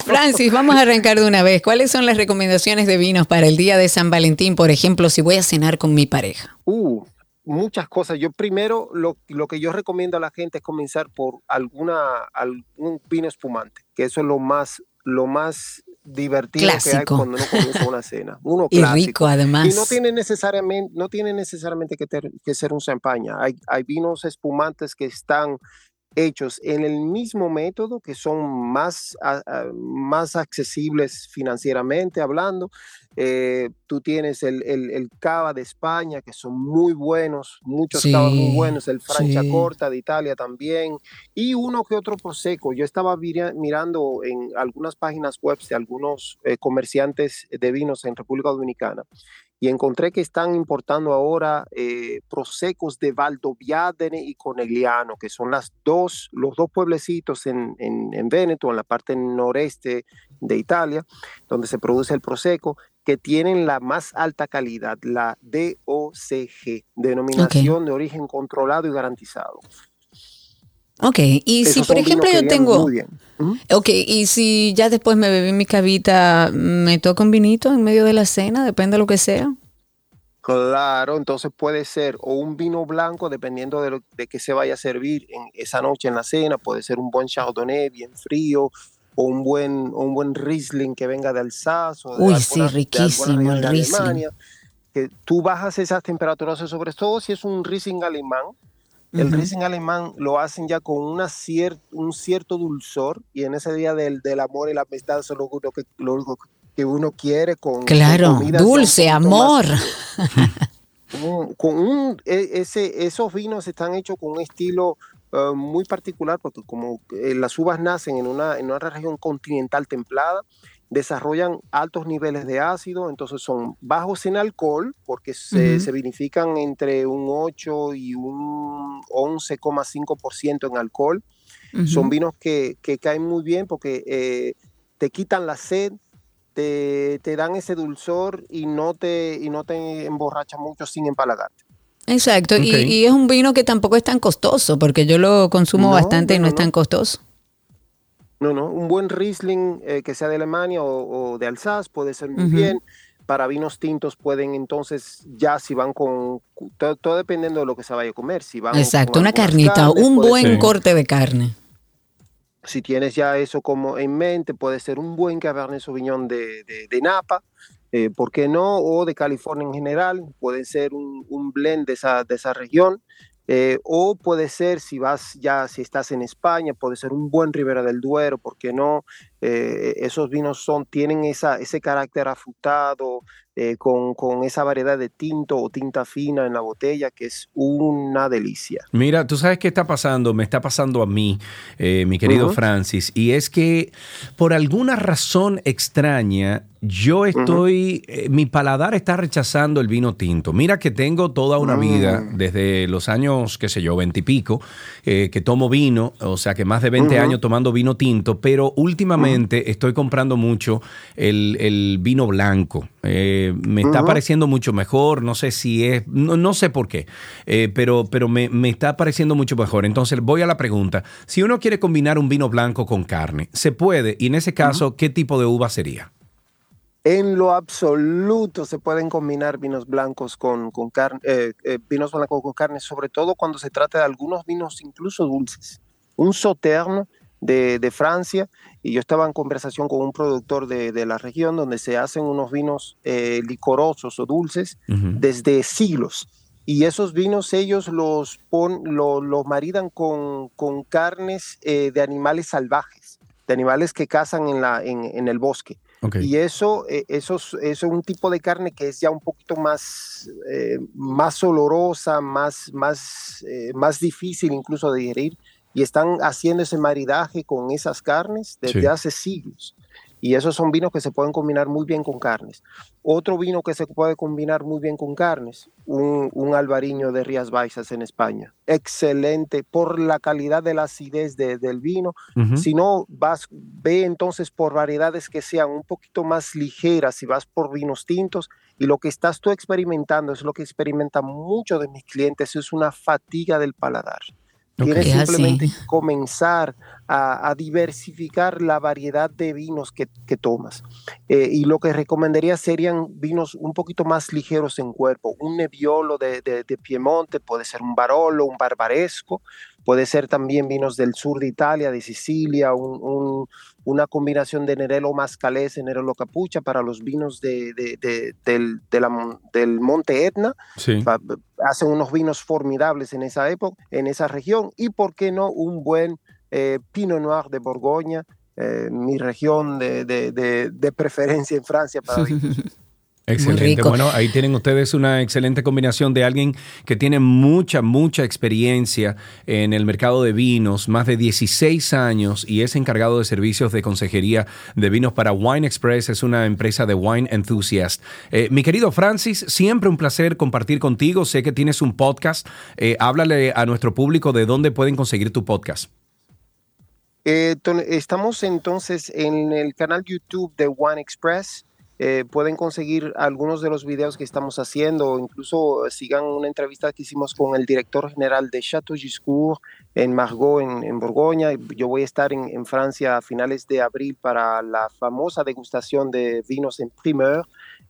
Francis, vamos a arrancar de una vez. ¿Cuáles son las recomendaciones de vinos para el día de San Valentín, por ejemplo, si voy a cenar con mi pareja? Uh, muchas cosas. Yo primero, lo, lo que yo recomiendo a la gente es comenzar por alguna, algún vino espumante, que eso es lo más, lo más divertido que hay cuando uno comienza una cena. Uno Y clásico. rico, además. Y no tiene necesariamente, no tiene necesariamente que, ter- que ser un champaña. Hay, hay vinos espumantes que están hechos en el mismo método, que son más, a- a- más accesibles financieramente hablando. Eh, tú tienes el, el, el cava de España, que son muy buenos, muchos cavas muy Sí, buenos, el Franciacorta sí. de Italia también, y uno que otro prosecco. Yo estaba mirando en algunas páginas web de algunos eh, comerciantes de vinos en República Dominicana y encontré que están importando ahora eh, prosecos de Valdobbiadene y Conegliano, que son las dos, los dos pueblecitos en, en, en Véneto, en la parte noreste de Italia, donde se produce el prosecco, que tienen la más alta calidad, la DOCG, denominación de origen controlado y garantizado. Ok, y si por ejemplo yo tengo... muy bien. Ok, y si ya después me bebí mi cavita, ¿me toca un vinito en medio de la cena? Depende de lo que sea. Claro, entonces puede ser o un vino blanco, dependiendo de, lo, de qué se vaya a servir en esa noche en la cena, puede ser un buen Chardonnay bien frío, o un buen, o un buen Riesling que venga de de Uy, alguna- sí, de alguna riquísimo región el de Riesling. Alemania, que tú bajas esas temperaturas, sobre todo si es un Riesling alemán. El Ujú. Riesling alemán lo hacen ya con una cier- un cierto dulzor y en ese día del, del amor y la amistad es lo, único que, lo que uno quiere con con Claro, ya un dulce, amor. más- con un, e- ese, esos vinos están hechos con un estilo eh, muy particular porque como eh, las uvas nacen en una, en una región continental templada, desarrollan altos niveles de ácido, entonces son bajos en alcohol porque se, se vinifican entre un 8 y un 11,5% en alcohol. Son vinos que, que caen muy bien porque eh, te quitan la sed, te, te dan ese dulzor y no te, y no te emborracha mucho sin empalagarte. Exacto, y- y, es un vino que tampoco es tan costoso, porque yo lo consumo No, bastante y no, es tan costoso. No, no, un buen Riesling eh, que sea de Alemania o, o de Alsace puede ser muy bien. Para vinos tintos pueden entonces, ya si van con, todo, todo dependiendo de lo que se vaya a comer. Si van Exacto, con una carnita, carnes, un buen ser- corte de carne. si tienes ya eso como en mente, puede ser un buen Cabernet Sauvignon de, de, de Napa, eh, ¿por qué no? O de California en general, puede ser un, un blend de esa, de esa región. eh, o puede ser, si vas ya, si estás en España, puede ser un buen Ribera del Duero, ¿por qué no? Eh, esos vinos son, tienen esa, ese carácter afrutado, eh, con, con esa variedad de tinto o tinta fina en la botella, que es una delicia. Mira, tú sabes qué está pasando, me está pasando a mí, eh, mi querido. Francis, y es que por alguna razón extraña, yo estoy, mi paladar está rechazando el vino tinto. Mira que tengo toda una Mm. vida, desde los años, qué sé yo, veintipico, que tomo vino, o sea que más de 20 Ujú. años tomando vino tinto, pero últimamente estoy comprando mucho el, el vino blanco. Eh, me está pareciendo mucho mejor, no sé si es, no, no sé por qué, eh, pero, pero me, me está pareciendo mucho mejor. Entonces voy a la pregunta, si uno quiere combinar un vino blanco con carne, ¿se puede? Y en ese caso, ¿qué tipo de uva sería? En lo absoluto se pueden combinar vinos blancos con, con carne, eh, eh, vinos blancos con carne, sobre todo cuando se trata de algunos vinos incluso dulces. Un Sauternes de, de Francia, y yo estaba en conversación con un productor de, de la región donde se hacen unos vinos eh, licorosos o dulces desde siglos. Y esos vinos ellos los, pon, lo, los maridan con, con carnes eh, de animales salvajes, de animales que cazan en, la, en, en el bosque. Y eso, eh, eso, es- eso es un tipo de carne que es ya un poquito más, eh, más olorosa, más, más, eh, más difícil incluso de digerir. Y están haciendo ese maridaje con esas carnes desde Sí. hace siglos. Y esos son vinos que se pueden combinar muy bien con carnes. Otro vino que se puede combinar muy bien con carnes, un, un albariño de Rías Baixas en España. Excelente por la calidad de la acidez de- del vino. Si no, vas, ve entonces por variedades que sean un poquito más ligeras, si vas por vinos tintos. Y lo que estás tú experimentando es lo que experimentan muchos de mis clientes, es una fatiga del paladar. Tienes Es así. simplemente que comenzar a, a diversificar la variedad de vinos que, que tomas. Eh, y lo que recomendaría serían vinos un poquito más ligeros en cuerpo. Un Nebbiolo de, de- de Piemonte, puede ser un Barolo, un Barbaresco, puede ser también vinos del sur de Italia, de Sicilia, un- un- una combinación de Nerello Mascalese, Nerello Capucha para los vinos de, de- de- del, la del Monte Etna Sí. hacen unos vinos formidables en esa época, en esa región, y por qué no un buen eh, Pinot Noir de Borgoña, eh, mi región de, de- de- de preferencia en Francia para vivir. Excelente. Bueno, ahí tienen ustedes una excelente combinación de alguien que tiene mucha, mucha experiencia en el mercado de vinos, más de 16 años y es encargado de servicios de consejería de vinos para Wine Express. Es una empresa de wine enthusiast. Eh, mi querido Francis, siempre un placer compartir contigo. Sé que tienes un podcast. Eh, háblale a nuestro público de dónde pueden conseguir tu podcast. Eh, estamos entonces en el canal YouTube de One Express. Eh, pueden conseguir algunos de los videos que estamos haciendo, incluso eh, sigan una entrevista que hicimos con el director general de Chateau Giscourt en Margaux, en, en Borgoña. Yo voy a estar en, en Francia a finales de abril para la famosa degustación de vinos en primeur.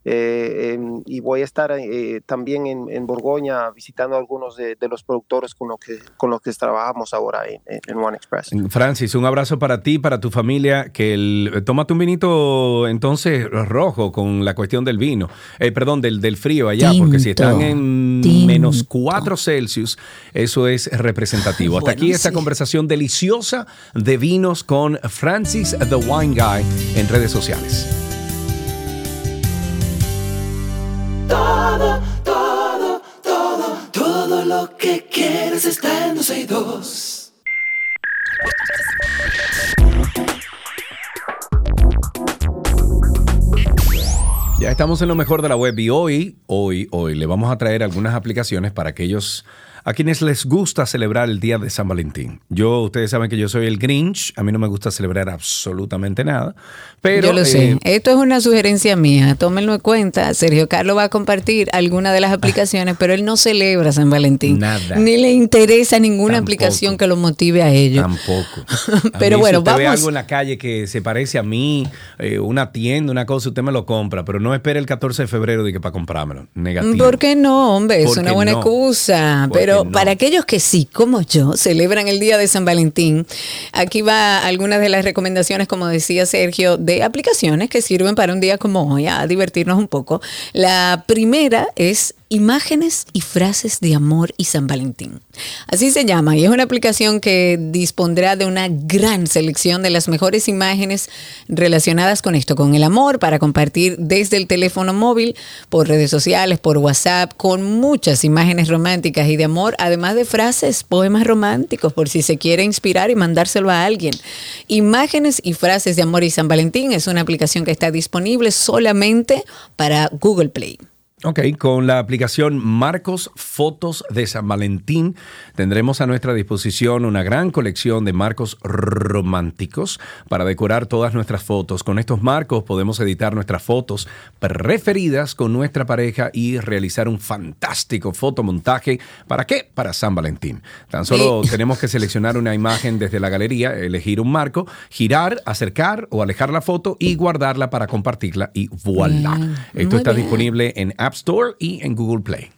Eh, em, y voy a estar eh, también en, en Borgoña visitando algunos de, de los productores con los que, con los que trabajamos ahora en, en- One Express. Francis, un abrazo para ti, para tu familia. Que el, tómate un vinito entonces rojo con la cuestión del vino, eh, perdón, del, del frío allá, porque si están en menos 4 Celsius, eso es representativo. Hasta Bueno, aquí esta sí. conversación deliciosa de vinos con Francis the Wine Guy en redes sociales. Ya estamos en lo mejor de la web y hoy, hoy, hoy le vamos a traer algunas aplicaciones para aquellos a quienes les gusta celebrar el día de San Valentín. Yo, ustedes saben que yo soy el Grinch, a mí no me gusta celebrar absolutamente nada, pero Yo lo sé. eh, Esto es una sugerencia mía. Tómenlo en cuenta. Sergio Carlos va a compartir alguna de las aplicaciones, pero él no celebra San Valentín. Nada. Ni le interesa ninguna Tampoco. aplicación que lo motive a ello. Tampoco. A Pero mí, bueno, si usted ve vamos- algo en la calle que se parece a mí, eh, una tienda, una cosa, usted me lo compra, pero no espere el 14 de febrero de que para comprármelo. Negativo. ¿Por qué no, hombre? Es ¿Por una buena no? excusa. ¿Por Pero no? para aquellos que sí, como yo, celebran el día de San Valentín, aquí va algunas de las recomendaciones, como decía Sergio, de aplicaciones que sirven para un día como hoy, a divertirnos un poco. La primera es Imágenes y frases de amor y San Valentín. Así se llama y es una aplicación que dispondrá de una gran selección de las mejores imágenes relacionadas con esto, con el amor, para compartir desde el teléfono móvil, por redes sociales, por WhatsApp, con muchas imágenes románticas y de amor, además de frases, poemas románticos, por si se quiere inspirar y mandárselo a alguien. Imágenes y frases de amor y San Valentín es una aplicación que está disponible solamente para Google Play. Ok, con la aplicación Marcos Fotos de San Valentín tendremos a nuestra disposición una gran colección de marcos románticos para decorar todas nuestras fotos. Con estos marcos podemos editar nuestras fotos preferidas con nuestra pareja y realizar un fantástico fotomontaje. ¿Para qué? Para San Valentín. Tan solo Sí. tenemos que seleccionar una imagen desde la galería, elegir un marco, girar, acercar o alejar la foto y guardarla para compartirla y voilà. Esto está bien. disponible en App Store y en Google Play.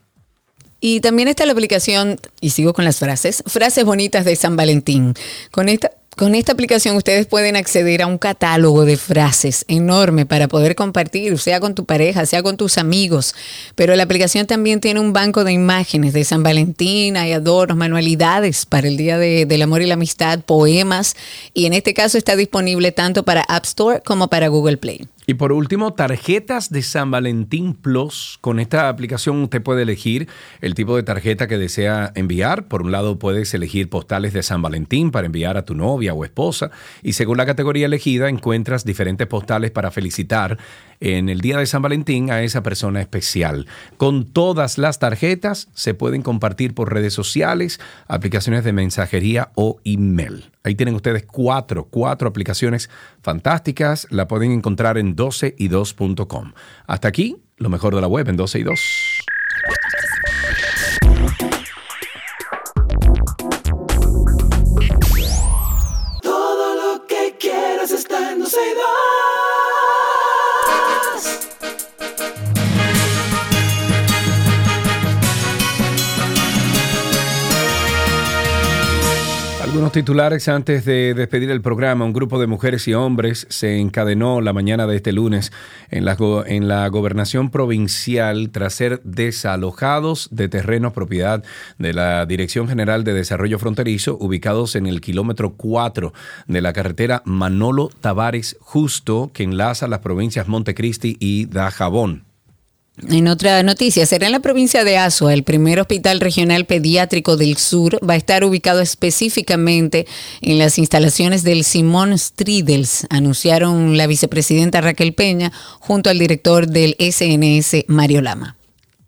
Y también está la aplicación, y sigo con las frases, frases bonitas de San Valentín. Con esta, con esta aplicación ustedes pueden acceder a un catálogo de frases enorme para poder compartir, sea con tu pareja, sea con tus amigos. Pero la aplicación también tiene un banco de imágenes de San Valentín, hay adornos, manualidades para el Día de- del Amor y la Amistad, poemas. Y en este caso está disponible tanto para App Store como para Google Play. Y por último, tarjetas de San Valentín Plus. Con esta aplicación usted puede elegir el tipo de tarjeta que desea enviar. Por un lado, puedes elegir postales de San Valentín para enviar a tu novia o esposa. Y según la categoría elegida, encuentras diferentes postales para felicitar en el día de San Valentín a esa persona especial. Con todas las tarjetas se pueden compartir por redes sociales, aplicaciones de mensajería o email. Ahí tienen ustedes cuatro, cuatro aplicaciones fantásticas. La pueden encontrar en 12y2.com. Hasta aquí, lo mejor de la web en 12 y 2. Titulares antes de despedir el programa. Un grupo de mujeres y hombres se encadenó la mañana de este lunes en la, en la gobernación provincial tras ser desalojados de terrenos propiedad de la Dirección General de Desarrollo Fronterizo ubicados en el kilómetro 4 de la carretera Manolo Tavares Justo que enlaza las provincias Montecristi y Dajabón. En otra noticia, será en la provincia de Azua, el primer hospital regional pediátrico del sur va a estar ubicado específicamente en las instalaciones del Simón Stridels, anunciaron la vicepresidenta Raquel Peña junto al director del SNS, Mario Lama.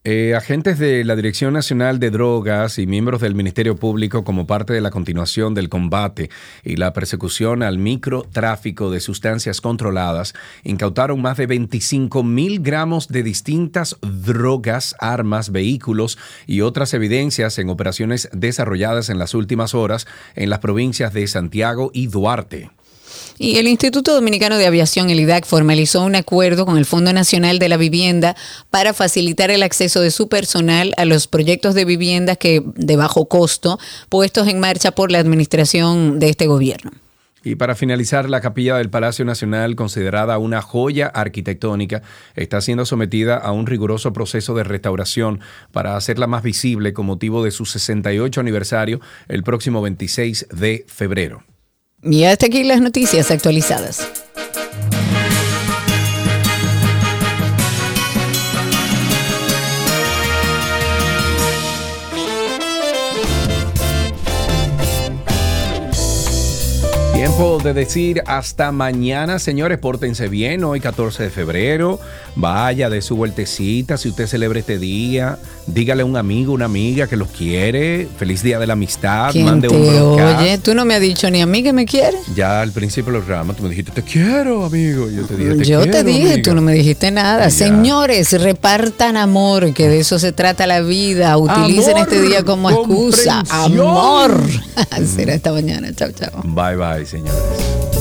Eh, agentes de la Dirección Nacional de Drogas y miembros del Ministerio Público como parte de la continuación del combate y la persecución al microtráfico de sustancias controladas incautaron más de 25 mil gramos de distintas drogas, armas, vehículos y otras evidencias en operaciones desarrolladas en las últimas horas en las provincias de Santiago y Duarte. Y el Instituto Dominicano de Aviación, el IDAC, formalizó un acuerdo con el Fondo Nacional de la Vivienda para facilitar el acceso de su personal a los proyectos de viviendas que de bajo costo puestos en marcha por la administración de este gobierno. Y para finalizar, la capilla del Palacio Nacional, considerada una joya arquitectónica, está siendo sometida a un riguroso proceso de restauración para hacerla más visible con motivo de su 68 aniversario el próximo 26 de febrero. Y hasta aquí las noticias actualizadas. Tiempo de decir hasta mañana, señores, pórtense bien, hoy 14 de febrero, vaya de su vueltecita, si usted celebra este día, dígale a un amigo, una amiga que los quiere, feliz día de la amistad, ¿Quién mande un broadcast. oye? Tú no me has dicho ni a mí que me quieres. Ya al principio del programa tú me dijiste, te quiero, amigo. Yo te dije, te Yo te quiero, dije, amiga". tú no me dijiste nada. Señores, repartan amor, que de eso se trata la vida. Utilicen Amor, este día como excusa. Amor. Será esta mañana. Chao, chao. Bye, bye, señores.